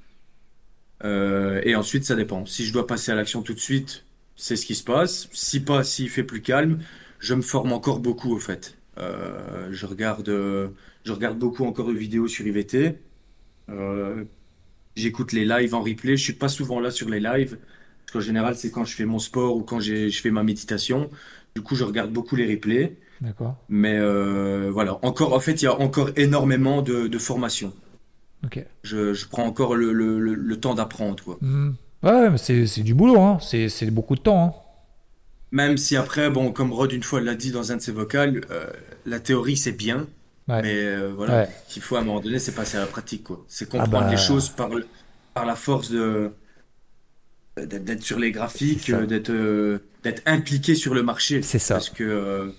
Et ensuite, ça dépend. Si je dois passer à l'action tout de suite, c'est ce qui se passe. Si pas, s'il fait plus calme, je me forme encore beaucoup au fait. Euh, je regarde, euh, je regarde beaucoup encore de vidéos sur IVT. Euh, j'écoute les lives en replay. Je suis pas souvent là sur les lives. Parce qu'en général, c'est quand je fais mon sport ou quand je fais ma méditation. Du coup, je regarde beaucoup les replays. D'accord. Mais voilà, encore, en fait, il y a encore énormément de, de formation. Ok. Je, je prends encore le, le, le, le temps d'apprendre, quoi. Mhm. Ouais, mais c'est, du boulot, hein. C'est, c'est beaucoup de temps, hein. Même si après, bon, comme Rod une fois l'a dit dans un de ses vocals, euh, la théorie c'est bien, Ouais. mais euh, voilà, Ouais. qu'il faut à un moment donné, c'est passer à la pratique, quoi. C'est Ah comprendre bah. les choses par, le- par la force de d'être sur les graphiques, d'être euh, d'être impliqué sur le marché. C'est ça. Parce que euh,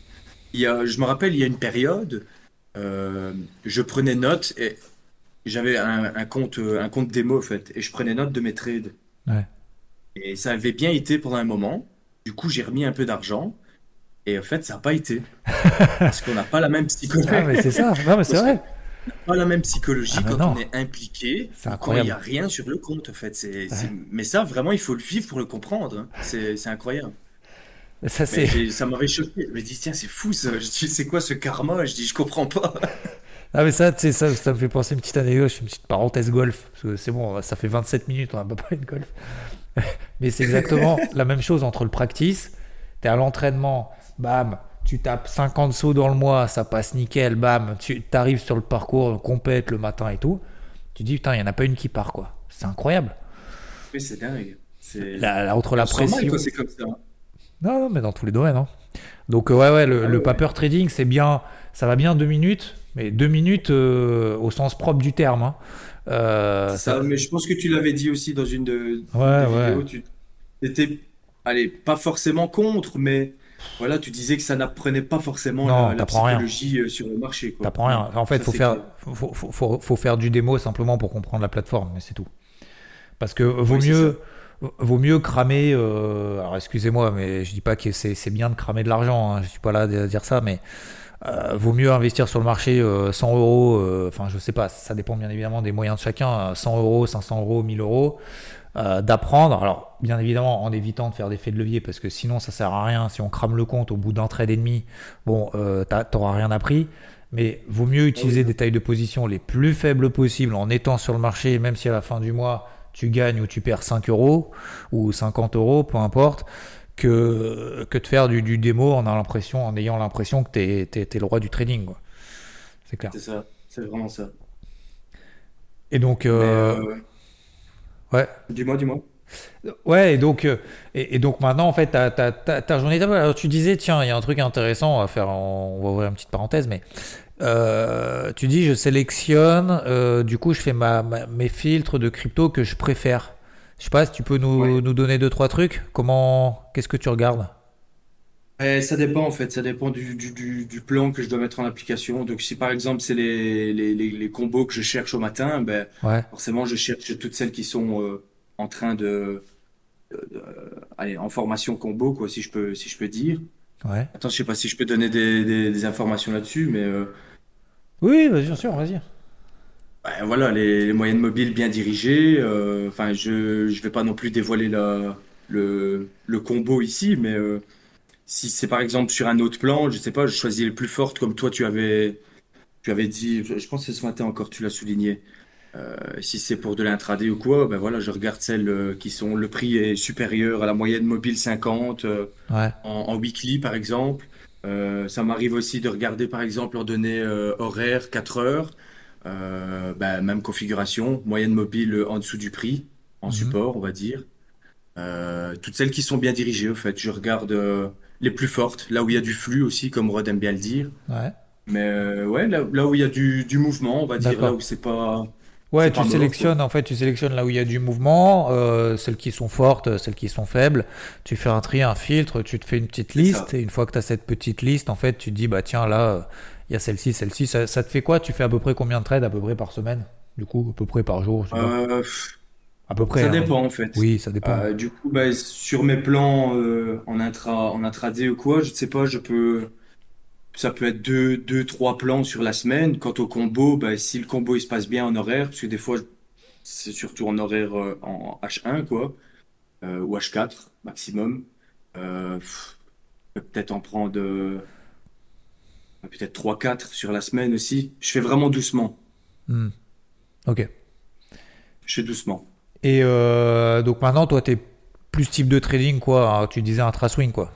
il y a, je me rappelle, il y a une période, je prenais note et j'avais un, un compte un compte démo en fait, et je prenais note de mes trades. Ouais. Et ça avait bien été pendant un moment. Du coup, j'ai remis un peu d'argent. Et en fait, ça n'a pas été. Parce qu'on n'a pas la même psychologie. Ah, mais c'est ça. Non, mais c'est vrai. pas la même psychologie Ah, quand non. on est impliqué C'est ou quand il n'y a rien sur le compte, en fait. C'est, c'est- Mais ça, vraiment, il faut le vivre pour le comprendre. hein. C'est, incroyable. Ça, ça m'avait choqué. Je me dis, tiens, c'est fou c'est quoi ce karma? Je dis, je comprends pas. Ah, mais ça, ça, ça me fait penser une petite anecdote. Une petite parenthèse golf. Parce que c'est bon, ça fait 27 minutes, on n'a pas parlé de golf. Mais c'est exactement la même chose entre le practice. T'es à l'entraînement, bam, tu tapes 50 sauts dans le mois, ça passe nickel, bam, tu arrives sur le parcours, compète le matin et tout. Tu dis, putain, il n'y en a pas une qui part, quoi. C'est incroyable. Mais c'est dingue. C'est La- la- entre la pression. c'est comme ça. hein. Non, non, mais dans tous les domaines. hein. Donc, euh, ouais, ouais, le, Ah le ouais. paper trading, c'est bien. Ça va bien deux minutes, mais deux minutes euh, au sens propre du terme. hein. Euh, C'est ça, mais je pense que tu l'avais dit aussi dans une de, Ouais, vidéos. Tu étais, allez, pas forcément contre, mais voilà, tu disais que ça n'apprenait pas forcément Non, la, la rien. psychologie euh, sur le marché, quoi. T'apprends rien. En fait, Ça, faut faire, faut, faut, faut- faut faire du démo simplement pour comprendre la plateforme, mais c'est tout. Parce que vaut Oui, mieux, vaut mieux cramer. euh, alors, excusez-moi, mais je dis pas que c'est c'est bien de cramer de l'argent. Hein, je suis pas là à dire ça, mais euh, vaut mieux investir sur le marché euh, 100 euros. euh, Enfin, je sais pas. Ça dépend bien évidemment des moyens de chacun. euh, 100 euros, 500 euros, 1000 euros. euh, d'apprendre, alors bien évidemment en évitant de faire des faits de levier parce que sinon ça sert à rien. Si on crame le compte au bout d'un trade et demi, bon, euh, t'auras rien appris. Mais vaut mieux utiliser des tailles de position les plus faibles possibles en étant sur le marché, même si à la fin du mois tu gagnes ou tu perds 5 euros ou 50 euros, peu importe, que, que de faire du, du démo en, a l'impression, en ayant l'impression que t'es es, le roi du trading. quoi. C'est clair. C'est ça, c'est vraiment ça. Et donc, euh, euh, ouais. dis-moi, dis-moi. Ouais, et donc, euh, et, et donc maintenant, en fait, ta, journée alors tu disais, tiens, il y a un truc intéressant, on va faire, on va ouvrir une petite parenthèse, mais euh, tu dis, je sélectionne, euh, du coup, je fais ma, ma- mes filtres de crypto que je préfère. Je sais pas si tu peux nous, Ouais. nous donner deux, trois trucs. Comment, qu'est-ce que tu regardes? Eh, ça dépend en fait, ça dépend du, du, du, du plan que je dois mettre en application. Donc si par exemple c'est les, les, les, les combos que je cherche au matin, ben Ouais, forcément je cherche toutes celles qui sont euh, en train de, de- de- allez, en formation combo quoi, si je peux si je peux dire. ouais. Attends, je sais pas si je peux donner des, des, des informations là-dessus, mais euh, Oui, bien sûr, vas-y. Ben, voilà les, les moyennes mobiles bien dirigées. euh, Enfin, je je vais pas non plus dévoiler la le le combo ici, mais euh, si c'est par exemple sur un autre plan, je sais pas, je choisis les plus fortes comme toi tu avais tu avais dit. Je je pense que ce matin encore tu l'as souligné. Euh, si c'est pour de l'intraday ou quoi, ben voilà, je regarde celles euh, qui sont le prix est supérieur à la moyenne mobile 50 euh, Ouais, en, en weekly par exemple. Euh, ça m'arrive aussi de regarder par exemple leurs données euh, horaires 4 heures, Euh, ben, même configuration, moyenne mobile en dessous du prix, en Mhm. support on va dire. Euh, toutes celles qui sont bien dirigées au fait, je regarde euh, les plus fortes, là où il y a du flux aussi, comme Rod aime bien le dire. ouais. Mais ouais, là, là où il y a du, du mouvement, on va dire, là où c'est pas Ouais, tu sélectionnes, en fait, tu sélectionnes là où il y a du mouvement, euh, celles qui sont fortes, celles qui sont faibles. Tu fais un tri, un filtre, tu te fais une petite liste, et une fois que tu as cette petite liste, en fait, tu te dis, bah tiens, là, il y a celle-ci, celle-ci. Ça, ça te fait quoi? Tu fais à peu près combien de trades à peu près par semaine? Du coup, à peu près par jour. Euh, À peu près, ça hein. dépend en fait. Oui, ça dépend. Euh, du coup, bah, sur mes plans euh, en intra, en intraday ou quoi, je sais pas, je peux, ça peut être deux, deux, trois plans sur la semaine. Quant au combo, bah, si le combo il se passe bien en horaire, parce que des fois c'est surtout en horaire en H1 quoi, ou H4 maximum. Peut-être en prendre peut-être trois, quatre sur la semaine aussi. Je fais vraiment doucement. Hmm. Ok. Je fais doucement. Et euh, donc maintenant, toi, t'es plus type de trading, quoi. hein, Tu disais intra-swing, quoi.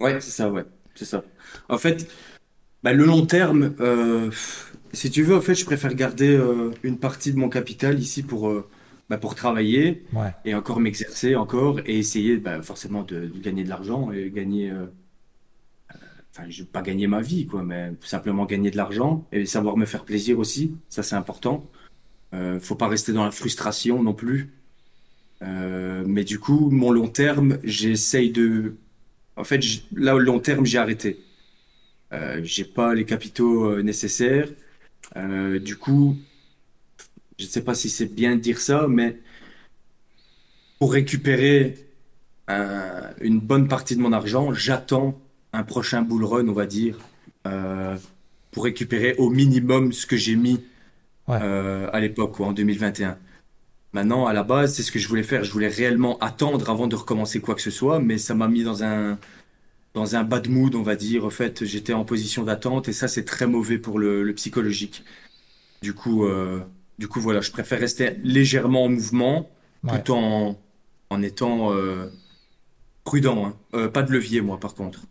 Ouais, c'est ça, ouais, c'est ça. En fait, bah, le long terme, euh, si tu veux, en fait, je préfère garder euh, une partie de mon capital ici pour, bah, pour travailler Ouais. et encore m'exercer encore et essayer bah, forcément de, de gagner de l'argent et gagner, enfin, je vais pas gagner ma vie, quoi, mais simplement gagner de l'argent et savoir me faire plaisir aussi, ça c'est important. Euh, faut pas rester dans la frustration non plus. Euh, mais du coup, mon long terme, j'essaye de en fait, là, au long terme, j'ai arrêté. Euh, j'ai pas les capitaux euh, nécessaires. Euh, du coup, je ne sais pas si c'est bien de dire ça, mais pour récupérer euh, une bonne partie de mon argent, j'attends un prochain bull run, on va dire, euh, pour récupérer au minimum ce que j'ai mis Ouais. euh, à l'époque, en 2021. Maintenant, à la base, c'est ce que je voulais faire. Je voulais réellement attendre avant de recommencer quoi que ce soit, mais ça m'a mis dans un dans un bad mood, on va dire. En fait, j'étais en position d'attente et ça, c'est très mauvais pour le, le psychologique. Du coup, euh, du coup, voilà, je préfère rester légèrement en mouvement Ouais. tout en en étant prudent. hein. Pas de levier, moi, par contre.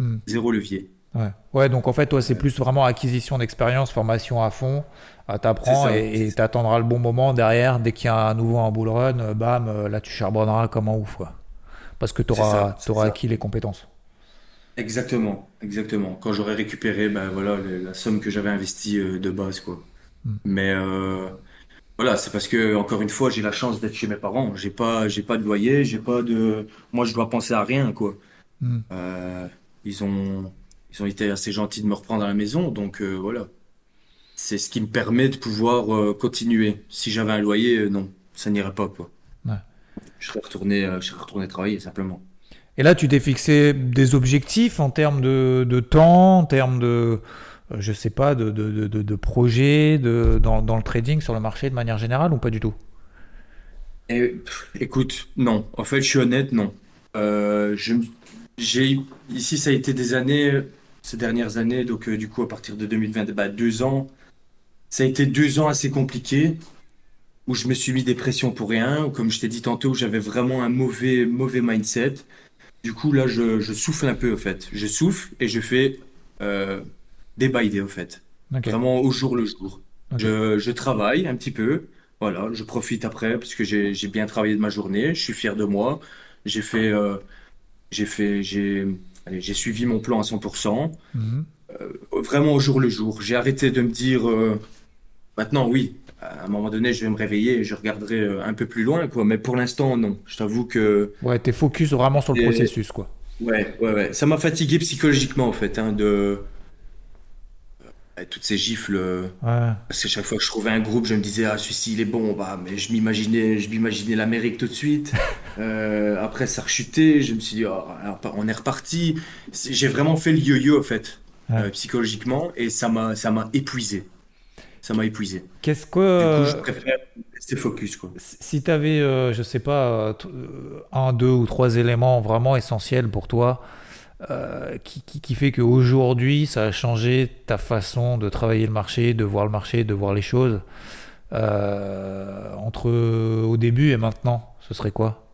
Hmm. Zéro levier. Ouais. Ouais, donc en fait, toi, c'est plus vraiment acquisition d'expérience, formation à fond. Euh, T'apprends et t'attendras le bon moment derrière. Dès qu'il y a à nouveau un bull run, euh, bam, euh, là, tu charbonneras comme un ouf, quoi. Parce que ça, t'auras ça. acquis les compétences. Exactement, exactement. Quand j'aurai récupéré, ben voilà, le- la somme que j'avais investie euh, de base, quoi. Hmm. Mais euh, voilà, c'est parce que encore une fois, j'ai la chance d'être chez mes parents. J'ai pas, pas de loyer, j'ai pas de. Moi, je dois penser à rien, quoi. Euh, ils ont, ils ont été assez gentils de me reprendre à la maison, donc euh, voilà. C'est ce qui me permet de pouvoir euh, continuer. Si j'avais un loyer, euh, non, ça n'irait pas, quoi. Ouais. Je serais retourné, je serais retourné travailler, simplement. Et là, tu t'es fixé des objectifs en termes de, de temps, en termes de, je sais pas, de, de, de, de- de dans, dans le trading, sur le marché de manière générale ou pas du tout? Et, pff, écoute, non. En fait, je suis honnête, non. Euh, je, me- j'ai, ici, ça a été des années, ces dernières années, donc euh, du coup, à partir de 2020, bah, deux ans, ça a été deux ans assez compliqués, où je me suis mis des pressions pour rien, ou comme je t'ai dit tantôt, j'avais vraiment un mauvais, mauvais mindset. Du coup, là, je, je souffle un peu, en fait. Je souffle et je fais euh, day by day, en fait. Vraiment au jour le jour. Je, je travaille un petit peu, voilà, je profite après parce que j'ai j'ai bien travaillé de ma journée, je suis fier de moi. J'ai fait, euh, j'ai fait, j'ai, j'ai suivi mon plan à 100%, Mhm. vraiment au jour le jour. J'ai arrêté de me dire, euh, maintenant oui, à un moment donné, je vais me réveiller et je regarderai euh, un peu plus loin, quoi. Mais pour l'instant, non. Je t'avoue que, Ouais, t'es focus vraiment sur le et- processus, quoi. ouais, ouais, ouais, ça m'a fatigué psychologiquement en fait, hein, de euh, toutes ces gifles. euh, Ouais. Parce que chaque fois que je trouvais un groupe, je me disais, ah, celui-ci, il est bon, bah, mais je m'imaginais, je m'imaginais l'Amérique tout de suite. Euh, après, ça a rechuté, je me suis dit, oh, alors, on est reparti. J'ai vraiment fait le yo-yo, en fait, Ouais. euh, psychologiquement, et ça m'a, ça m'a épuisé. Ça m'a épuisé. Qu'est-ce Du coup, je que, préfère rester focus, quoi. si tu avais, je sais pas, euh, euh, un, deux ou trois éléments vraiment essentiels pour toi, euh, qui, qui, qui fait qu'aujourd'hui, ça a changé ta façon de travailler le marché, de voir le marché, de voir les choses, euh, entre au début et maintenant, ce serait quoi?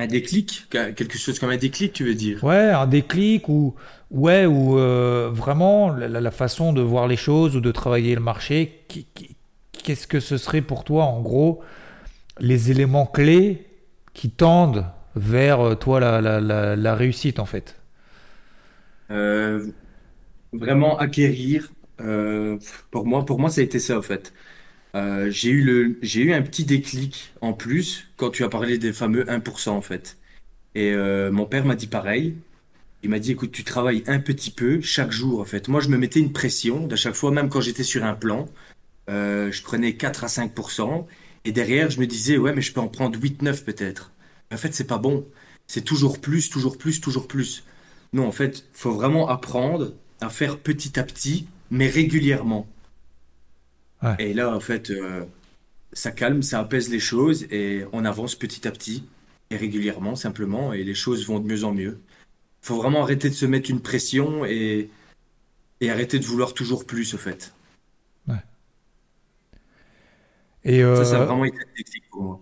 Un déclic, quelque chose comme un déclic, tu veux dire? Ouais, un déclic ou ouais ou euh, vraiment la, façon de voir les choses ou de travailler le marché. Qu'est-ce que ce serait pour toi en gros les éléments clés qui tendent vers euh, toi la, la, réussite en fait? Euh, vraiment acquérir, euh, pour moi, pour moi, ça a été ça, en fait. J'ai eu le, j'ai eu un petit déclic en plus quand tu as parlé des fameux 1% en fait. Et mon père m'a dit pareil. Il m'a dit, écoute, tu travailles un petit peu chaque jour en fait. Moi, je me mettais une pression d'à chaque fois, même quand j'étais sur un plan, je prenais 4 à 5%. Et derrière, je me disais, ouais, mais je peux en prendre 8, 9 peut-être. En fait, c'est pas bon. C'est toujours plus, toujours plus, toujours plus. Non, en fait, faut vraiment apprendre à faire petit à petit, mais régulièrement. Ouais. Et là, en fait, euh, ça calme, ça apaise les choses et on avance petit à petit et régulièrement, simplement, et les choses vont de mieux en mieux. Faut vraiment arrêter de se mettre une pression et, et arrêter de vouloir toujours plus, au fait. Ouais. Et Ça, ça a euh, vraiment été un déclic pour moi.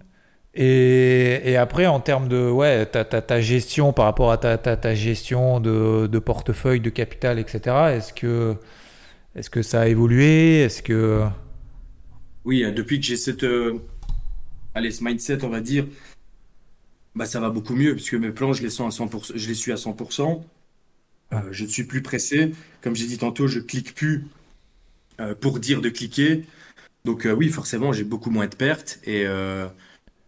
Et, après en termes de ouais ta, ta, ta gestion par rapport à ta, ta, gestion de, de portefeuille, de capital, etc. Est-ce que est-ce que ça a évolué? Est-ce que Oui, euh, depuis que j'ai cette, euh, allez, ce mindset, on va dire, bah, ça va beaucoup mieux, puisque mes plans, je les sens à 100%, je les suis à 100%. Euh, je ne suis plus pressé. Comme j'ai dit tantôt, je clique plus euh, pour dire de cliquer. Donc oui, forcément, j'ai beaucoup moins de pertes et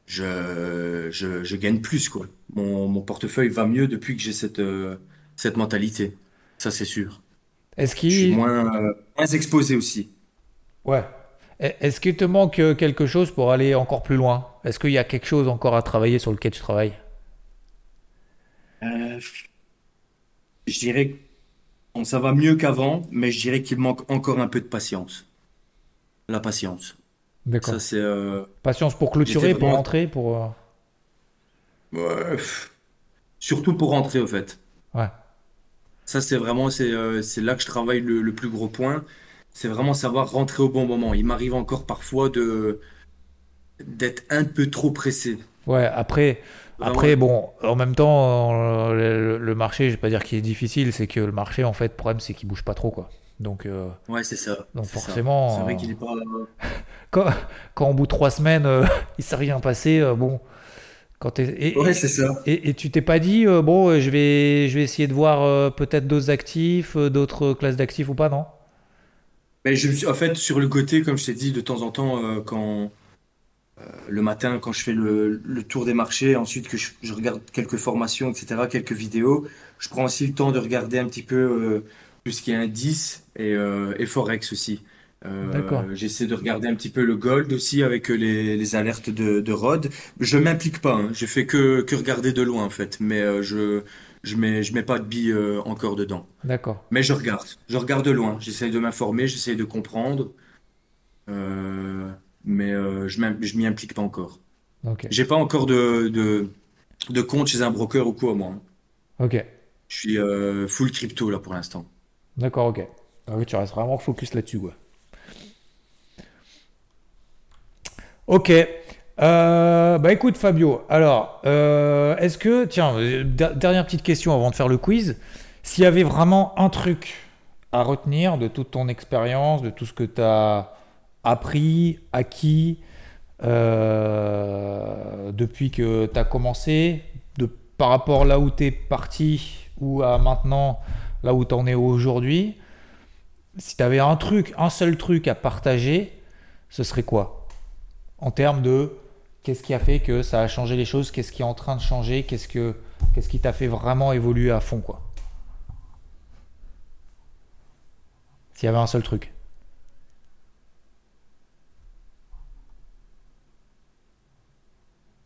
je, je, je gagne plus, quoi. Mon, mon portefeuille va mieux depuis que j'ai cette, euh, cette mentalité. Ça, c'est sûr. est-ce Je suis qu'il moins, euh, moins exposé aussi. Ouais. Est-ce qu'il te manque euh, quelque chose pour aller encore plus loin? Est-ce qu'il y a quelque chose encore à travailler sur lequel tu travailles? Euh, je dirais que ça va mieux qu'avant, mais je dirais qu'il manque encore un peu de patience. La patience. D'accord. Ça, c'est... euh, Patience pour clôturer, pour rentrer, pour... euh, ouais, surtout pour rentrer, au fait. Ouais. Ça, c'est vraiment, c'est euh, c'est là que je travaille le, le plus gros point. C'est vraiment savoir rentrer au bon moment. Il m'arrive encore parfois de d'être un peu trop pressé. Ouais, après, Après, bon, en même temps, euh, le, marché, je vais pas dire qu'il est difficile, c'est que le marché, en fait, le problème, c'est qu'il bouge pas trop, quoi. Donc, euh, Ouais, c'est ça. donc C'est ça. forcément, C'est vrai euh, qu'il est pas. quand, quand au bout de trois semaines, euh, il s'est rien passé, euh, bon, quand et, Ouais, c'est ça. et- et tu t'es pas dit, bon, je vais, je vais essayer de voir peut-être d'autres actifs, d'autres classes d'actifs ou pas, non? Mais je me suis, en fait, sur le côté, comme je t'ai dit, de temps en temps, quand le matin, quand je fais le, le tour des marchés, ensuite que je, je regarde quelques formations, etc., quelques vidéos, je prends aussi le temps de regarder un petit peu euh, tout ce qui est indice et, euh, et Forex aussi. D'accord, Euh, j'essaie de regarder un petit peu le gold aussi avec euh, les, les alertes de, de Rod. Je m'implique pas, hein. Je fais que, que regarder de loin en fait, mais euh, je je mets je mets pas de billes euh, encore dedans. d'accord, Mais je regarde, je regarde de loin, j'essaie de m'informer, j'essaie de comprendre, euh, mais euh, je je m'y implique pas encore. J'ai pas encore de, de, de compte chez un broker ou quoi, moi. hein. ok, Je suis euh, full crypto là pour l'instant. d'accord, ok. Ah oui, tu restes vraiment focus là-dessus, quoi. Ok. Euh, bah écoute Fabio, alors est-ce que, tiens, der- dernière petite question avant de faire le quiz, s'il y avait vraiment un truc à retenir de toute ton expérience, de tout ce que tu as appris, acquis euh, depuis que tu as commencé, par rapport là où tu es parti ou à maintenant là où tu en es aujourd'hui, si tu avais un truc, un seul truc à partager, ce serait quoi? En termes de qu'est-ce qui a fait que ça a changé les choses, qu'est-ce qui est en train de changer, qu'est-ce que qu'est-ce qui t'a fait vraiment évoluer à fond quoi? S'il y avait un seul truc.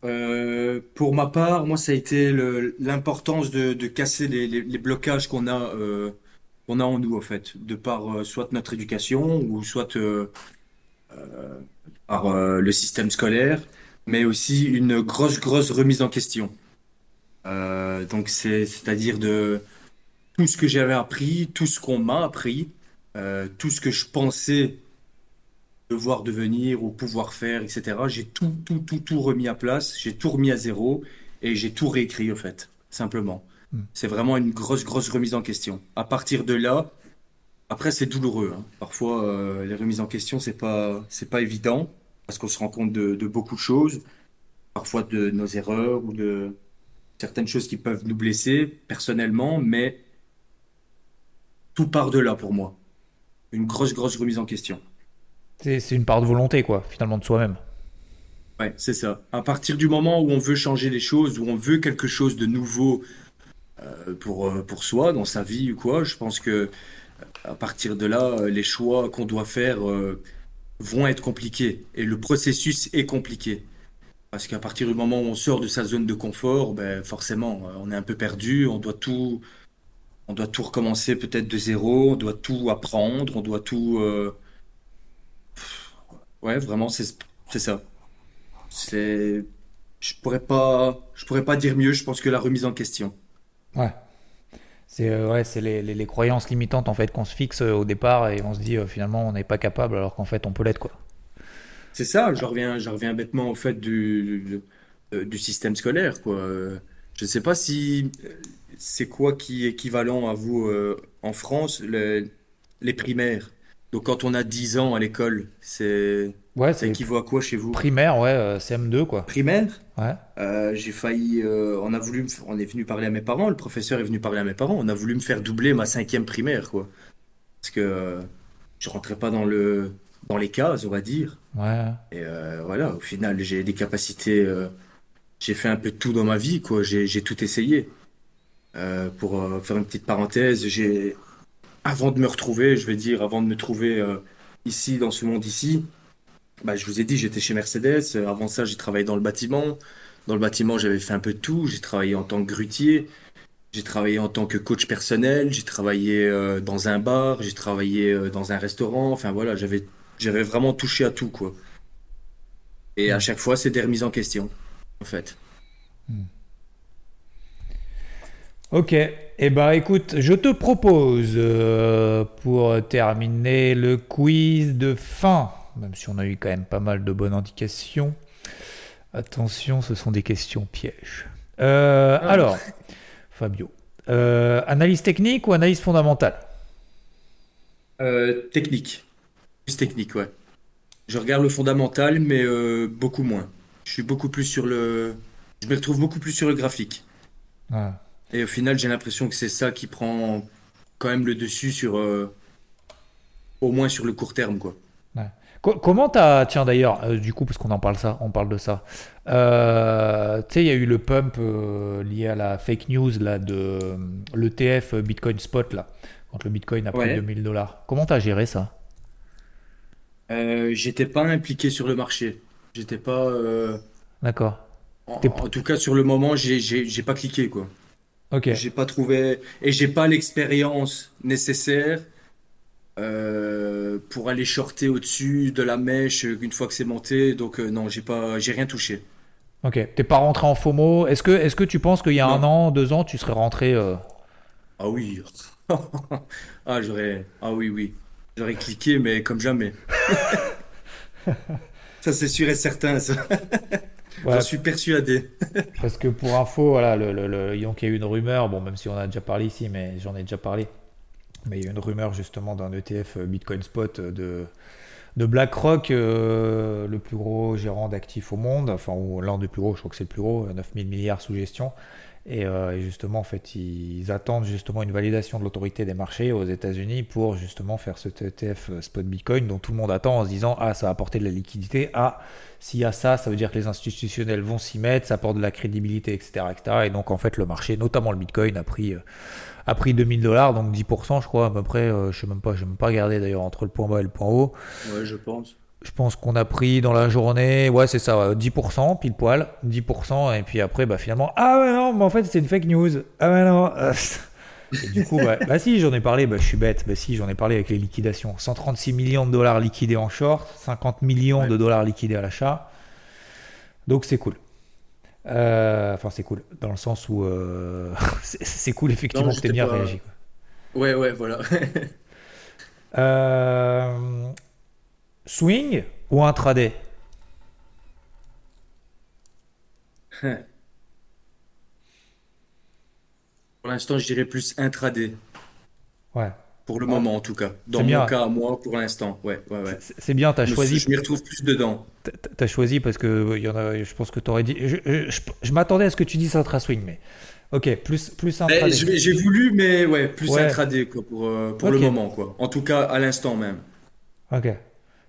Euh, pour ma part, moi, ça a été l'importance de, de casser les, les- blocages qu'on a, euh, qu'on a en nous, en fait, de par euh, soit notre éducation ou soit euh, par le système scolaire, mais aussi une grosse, grosse remise en question. Donc, c'est, c'est-à-dire de tout ce que j'avais appris, tout ce qu'on m'a appris, tout ce que je pensais devoir devenir ou pouvoir faire, etc. J'ai tout, tout, tout, tout remis à place, j'ai tout remis à zéro et j'ai tout réécrit, en fait, simplement. Hmm. C'est vraiment une grosse, grosse remise en question. À partir de là, après, c'est douloureux, hein. Parfois, euh, les remises en question, c'est pas, c'est pas évident parce qu'on se rend compte de, de beaucoup de choses, parfois de nos erreurs ou de certaines choses qui peuvent nous blesser personnellement, mais tout part de là pour moi. Une grosse, grosse remise en question. C'est une part de volonté quoi, finalement de soi-même. Ouais, c'est ça. À partir du moment où on veut changer les choses, où on veut quelque chose de nouveau euh, pour, euh, pour soi, dans sa vie ou quoi, je pense que euh, à partir de là, les choix qu'on doit faire vont être compliqués. Et le processus est compliqué. Parce qu'à partir du moment où on sort de sa zone de confort, ben forcément, on est un peu perdu, on doit tout, on doit tout recommencer peut-être de zéro, on doit tout apprendre, on doit tout... Ouais, vraiment, c'est ça. C'est, je pourrais pas, je pourrais pas dire mieux. Je pense que la remise en question. Ouais. C'est euh, ouais, c'est les, les- les croyances limitantes en fait qu'on se fixe euh, au départ et on se dit euh, finalement on n'est pas capable alors qu'en fait on peut l'être quoi. C'est ça. Je reviens, je reviens bêtement au fait du, du, du système scolaire, quoi. Je ne sais pas si c'est quoi qui est équivalent à vous euh, en France, le- les primaires. Donc quand on a 10 ans à l'école, c'est, Ouais, ça équivaut à quoi chez vous? primaire, ouais, euh, CM2 quoi. Primaire? Ouais. Euh, j'ai failli, euh, on a voulu, me on est venu parler à mes parents, le professeur est venu parler à mes parents, on a voulu me faire doubler ma cinquième primaire, quoi. Parce que je rentrais pas dans le, dans les cases, on va dire. Ouais. Et voilà, au final, j'ai des capacités, j'ai fait un peu de tout dans ma vie, quoi. J'ai, tout essayé. Pour faire une petite parenthèse, j'ai, avant de me retrouver, je vais dire, avant de me trouver euh, ici, dans ce monde ici, bah, je vous ai dit, j'étais chez Mercedes. Euh, Avant ça, j'ai travaillé dans le bâtiment. Dans le bâtiment, j'avais fait un peu de tout. J'ai travaillé en tant que grutier. J'ai travaillé en tant que coach personnel. J'ai travaillé euh, dans un bar. J'ai travaillé euh, dans un restaurant. Enfin voilà, j'avais j'avais vraiment touché à tout, quoi. Et à Hmm. chaque fois, c'est des remises en question, en fait. Ok, eh ben écoute, je te propose euh, pour terminer le quiz de fin, même si on a eu quand même pas mal de bonnes indications. Attention, ce sont des questions pièges. Euh, alors, Fabio, euh, analyse technique ou analyse fondamentale? Euh, technique. Plus technique, ouais. Je regarde le fondamental, mais euh, beaucoup moins. Je suis beaucoup plus sur le... Je me retrouve beaucoup plus sur le graphique. Ouais. Et au final, j'ai l'impression que c'est ça qui prend quand même le dessus sur... euh, au moins sur le court terme, quoi. Ouais. Co- comment t'as, tiens d'ailleurs, euh, du coup, parce qu'on en parle ça, on parle de ça. Euh, tu sais, il y a eu le pump lié à la fake news là de l'ETF Bitcoin Spot là, quand le Bitcoin a pris Ouais. 2000 dollars. Comment t'as géré ça? J'étais pas impliqué sur le marché. J'étais pas... D'accord. En, en tout cas, sur le moment, j'ai pas cliqué, quoi. Ok. J'ai pas trouvé... Et j'ai pas l'expérience nécessaire euh, pour aller shorter au-dessus de la mèche une fois que c'est monté. Donc euh, non, j'ai pas, j'ai rien touché. Ok. T'es pas rentré en FOMO. Est-ce que, est-ce que tu penses qu'il y a Non. un an, deux ans, tu serais rentré euh, Ah oui. Ah j'aurais... Ah oui, oui. J'aurais cliqué, mais comme jamais. Ça, c'est sûr et certain, ça. ouais, J'en suis persuadé. Parce que pour info, voilà, le, le- le- donc il y a eu une rumeur, bon, même si on en a déjà parlé ici, mais j'en ai déjà parlé, mais il y a eu une rumeur justement d'un ETF euh, Bitcoin Spot euh, de, de BlackRock, euh, le plus gros gérant d'actifs au monde, enfin, ou l'un des plus gros, je crois que c'est le plus gros, 9000 milliards sous gestion. Et, euh, et justement, en fait, ils attendent justement une validation de l'autorité des marchés aux États-Unis pour justement faire ce ETF spot Bitcoin dont tout le monde attend en se disant Ah, ça va apporter de la liquidité. Ah, s'il y a ça, ça veut dire que les institutionnels vont s'y mettre, ça apporte de la crédibilité, etc., etc. Et donc, en fait, le marché, notamment le Bitcoin, a pris, euh, a pris 2000 dollars, donc 10%, je crois, à peu près. euh, je sais même pas, je même pas regardé d'ailleurs entre le point bas et le point haut. Ouais, je pense. Je pense qu'on a pris dans la journée, ouais, c'est ça, ouais, 10%, pile poil, 10%, et puis après, bah finalement, ah ouais, non, mais en fait, c'est une fake news. Ah ouais, non. euh, Et du coup, bah, bah si, j'en ai parlé, bah je suis bête, bah si, j'en ai parlé avec les liquidations. 136 millions de dollars liquidés en short, 50 millions Ouais. de dollars liquidés à l'achat. Donc c'est cool. Euh, Enfin, c'est cool, dans le sens où euh, c'est cool effectivement Non, que tu bien pas- réagi. quoi. Ouais, ouais, voilà. Euh, swing ou intraday? Pour l'instant, je dirais plus intraday. Ouais. Pour le moment, en tout cas. Dans mon bien. cas, moi, pour l'instant. Ouais, ouais, ouais. C'est bien, tu as choisi je m'y retrouve plus dedans. T- T'as choisi parce que y en a, je pense que t'aurais dit. Je, je- je- je m'attendais à ce que tu dises intra swing, mais ok, plus plus intraday. J'ai voulu, mais ouais, plus Ouais. intraday, quoi, pour, euh, pour le moment, quoi. En tout cas, à l'instant même. Ok.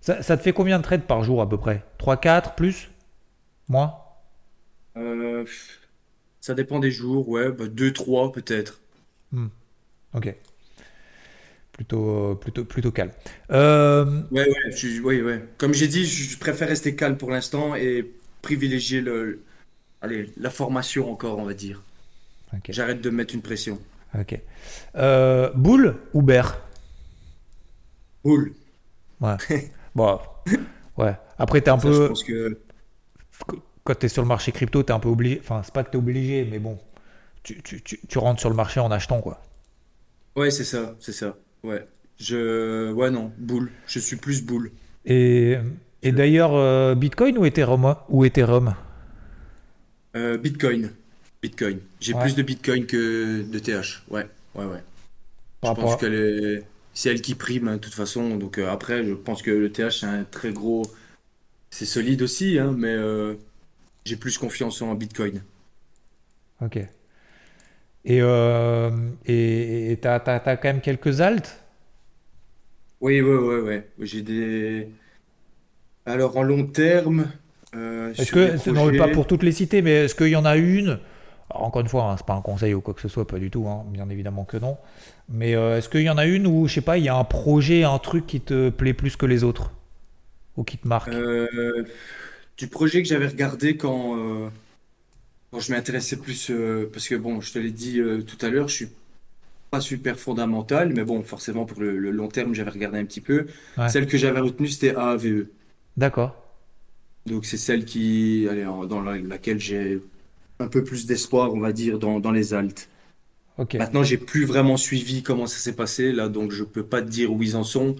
Ça, ça te fait combien de trades par jour à peu près? 3, 4, plus? Moins? Euh, ça dépend des jours, ouais, bah, deux, trois, peut-être. Ok. Plutôt, euh, plutôt, plutôt calme. Euh, Ouais, ouais, je ouais, ouais. Comme j'ai dit, je préfère rester calme pour l'instant et privilégier le, allez, la formation encore, on va dire. ok. J'arrête de mettre une pression. ok. Euh, boule ou bear? Cool. Ouais. bon, ouais. Après, t'es un Ça, je peu. pense que Quand t'es sur le marché crypto, t'es un peu obligé. Enfin, c'est pas que t'es obligé, mais bon. Tu, tu, tu, tu rentres sur le marché en achetant, quoi. Ouais, c'est ça, c'est ça. Ouais. Je, ouais, non, boule. Je suis plus boule. Et, et d'ailleurs, euh, Bitcoin ou Ethereum Ou Ethereum? Euh, Bitcoin. Bitcoin. J'ai Ouais. plus de Bitcoin que de TH. Ouais, ouais, ouais. Par Je rapport pense à- qu'elle est, c'est elle qui prime, hein, de toute façon. Donc euh, après, je pense que le TH, c'est un très gros, c'est solide aussi, hein, mais euh, j'ai plus confiance en Bitcoin. Ok. Et euh, et t'as, quand même quelques alts? Oui, ouais, ouais. J'ai des. Alors en long terme, euh, Est-ce que, non, pas projets. pour toutes les citer, mais est-ce qu'il y en a une Alors, Encore une fois, hein, c'est pas un conseil ou quoi que ce soit, pas du tout, hein, bien évidemment que non. Mais euh, est-ce qu'il y en a une où, je sais pas, il y a un projet, un truc qui te plaît plus que les autres? Ou qui te marque? Euh, du projet que j'avais regardé quand, euh, quand je m'intéressais plus, parce que bon, je te l'ai dit tout à l'heure, je suis pas super fondamental, mais bon, forcément pour le, le long terme, j'avais regardé un petit peu. Ouais. Celle que j'avais retenue, c'était AAVE. D'accord. Donc c'est celle qui, allez, dans la- laquelle j'ai un peu plus d'espoir, on va dire, dans, dans les altes. Ok. Maintenant, j'ai plus vraiment suivi comment ça s'est passé là, donc je peux pas te dire où ils en sont.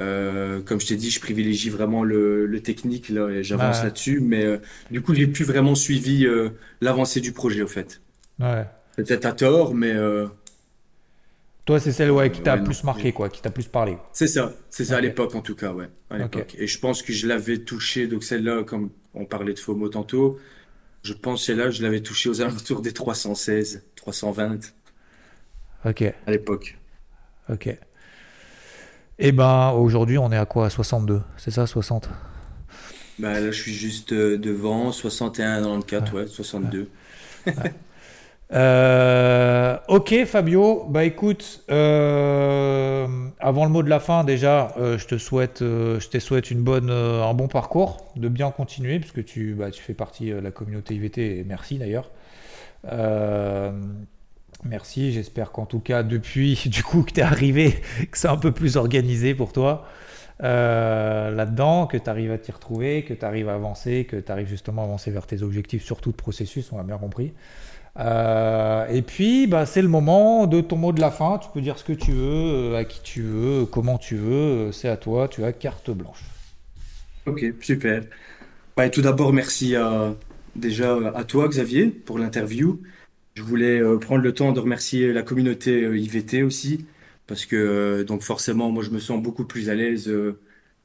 Euh, comme je t'ai dit, je privilégie vraiment le, le technique là, et j'avance là-dessus. Mais euh, du coup, j'ai plus vraiment suivi euh, l'avancée du projet, au fait. Ouais. Peut-être à tort, mais Toi, c'est celle ouais, qui t'a ouais, non. plus marqué, quoi, qui t'a plus parlé. c'est ça. C'est ça à l'époque, en tout cas, ouais. À. Et je pense que je l'avais touché, donc celle-là, comme on parlait de FOMO tantôt, je pense que celle-là, je l'avais touché aux alentours des 316, 320 Ok, à l'époque. ok. Et ben, aujourd'hui, on est à quoi? À 62, c'est ça, 60? Bah, là, je suis juste euh, devant, 61 dans le 4, ouais, 62. Euh, ok Fabio, bah écoute, euh, avant le mot de la fin déjà, euh, je te souhaite, je te souhaite une bonne, un bon parcours, de bien continuer puisque tu, bah, tu fais partie de la communauté IVT et merci d'ailleurs. Merci, j'espère qu'en tout cas depuis du coup que tu es arrivé, que c'est un peu plus organisé pour toi là-dedans, que tu arrives à t'y retrouver, que tu arrives à avancer, que tu arrives justement à avancer vers tes objectifs sur tout le processus, on a bien compris. Euh, et puis, bah, c'est le moment de ton mot de la fin. Tu peux dire ce que tu veux, euh, à qui tu veux, comment tu veux. euh, C'est à toi. Tu as carte blanche. Ok, super. Bah, tout d'abord, merci déjà à toi, Xavier, pour l'interview. Je voulais prendre le temps de remercier la communauté IVT aussi, parce que donc forcément, moi, je me sens beaucoup plus à l'aise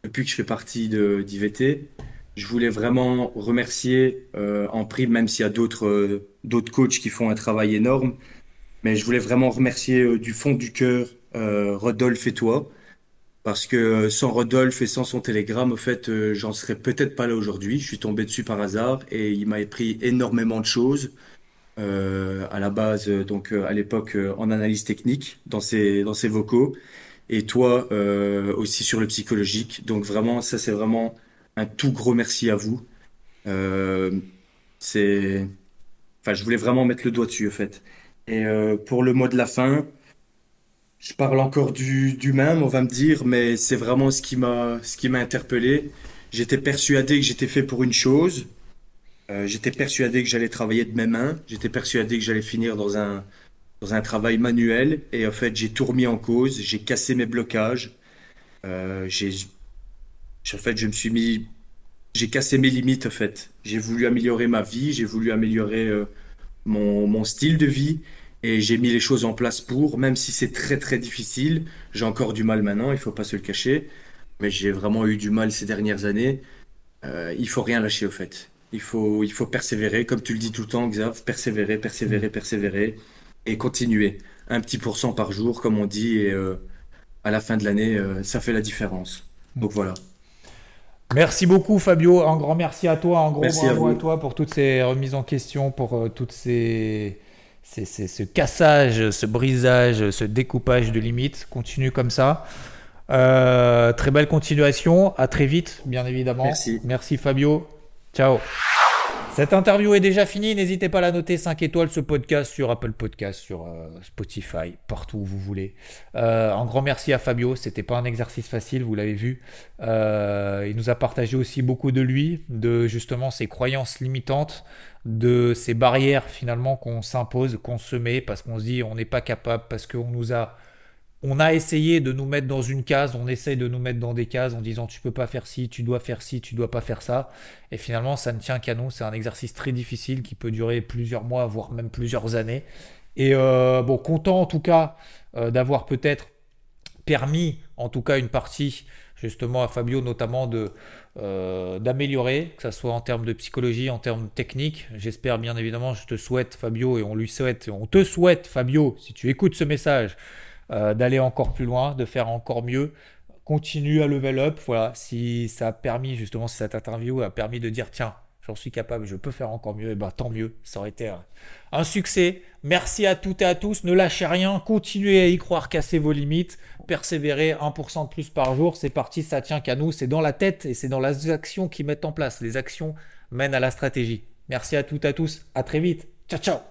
depuis que je fais partie d'IVT. Je voulais vraiment remercier en prime, même s'il y a d'autres d'autres coachs qui font un travail énorme, mais je voulais vraiment remercier euh, du fond du cœur euh, Rodolphe et toi. Parce que euh, sans Rodolphe et sans son télégramme, au fait, j'en serais peut-être pas là aujourd'hui. Je suis tombé dessus par hasard et il m'a appris énormément de choses. À la base, donc à l'époque en analyse technique dans ses dans ses vocaux et toi aussi sur le psychologique. Donc vraiment, ça c'est vraiment un tout gros merci à vous. C'est, enfin, je voulais vraiment mettre le doigt dessus au fait. Et euh, pour le mot de la fin. Je parle encore du, du même, on va me dire, mais c'est vraiment ce qui m'a, ce qui m'a interpellé. J'étais persuadé que j'étais fait pour une chose. Euh, j'étais persuadé que j'allais travailler de mes mains. J'étais persuadé que j'allais finir dans un, dans un travail manuel. Et en fait, j'ai tout remis en cause. J'ai cassé mes blocages. Euh, j'ai, en fait, je me suis mis, j'ai cassé mes limites, en fait. J'ai voulu améliorer ma vie. J'ai voulu améliorer, euh, mon, mon style de vie. Et j'ai mis les choses en place pour, même si c'est très très difficile, j'ai encore du mal maintenant, il faut pas se le cacher, mais j'ai vraiment eu du mal ces dernières années. Euh, il faut rien lâcher au fait. Il faut, il faut persévérer, comme tu le dis tout le temps, Xav, persévérer, persévérer, persévérer, et continuer. Un petit pourcent par jour, comme on dit, et euh, à la fin de l'année, euh, ça fait la différence. Donc voilà. Merci beaucoup, Fabio. Un grand merci à toi. Un gros Merci bravo à, toi pour toutes ces remises en question, pour euh, toutes ces, ces- ces- ce cassage, ce brisage, ce découpage de limites. Continue comme ça. Euh, très belle continuation. À très vite, bien évidemment. Merci. Merci, Fabio. Ciao. Cette interview est déjà finie. N'hésitez pas à la noter 5 étoiles, ce podcast sur Apple Podcast, sur euh, Spotify, partout où vous voulez. Euh, un grand merci à Fabio. C'était pas un exercice facile, vous l'avez vu. Euh, il nous a partagé aussi beaucoup de lui, de justement ses croyances limitantes, de ces barrières finalement qu'on s'impose, qu'on se met parce qu'on se dit on n'est pas capable, parce qu'on nous a on a essayé de nous mettre dans une case, on essaye de nous mettre dans des cases en disant tu peux pas faire ci, tu dois faire ci, tu dois pas faire ça. Et finalement, ça ne tient qu'à nous. C'est un exercice très difficile qui peut durer plusieurs mois, voire même plusieurs années. Et euh, bon, content en tout cas euh, d'avoir peut-être permis, en tout cas une partie justement à Fabio notamment de euh, d'améliorer, que ce soit en termes de psychologie, en termes techniques. J'espère bien évidemment, je te souhaite Fabio et on lui souhaite, on te souhaite Fabio, si tu écoutes ce message, euh, d'aller encore plus loin, de faire encore mieux. Continue à level up. Voilà, si ça a permis justement, si cette interview a permis de dire tiens, j'en suis capable, je peux faire encore mieux, et ben tant mieux, ça aurait été un, un succès. Merci à toutes et à tous, ne lâchez rien, continuez à y croire, cassez vos limites, persévérez 1% de plus par jour, c'est parti, ça tient qu'à nous, c'est dans la tête et c'est dans les actions qui mettent en place. Les actions mènent à la stratégie. Merci à toutes et à tous, à très vite. Ciao ciao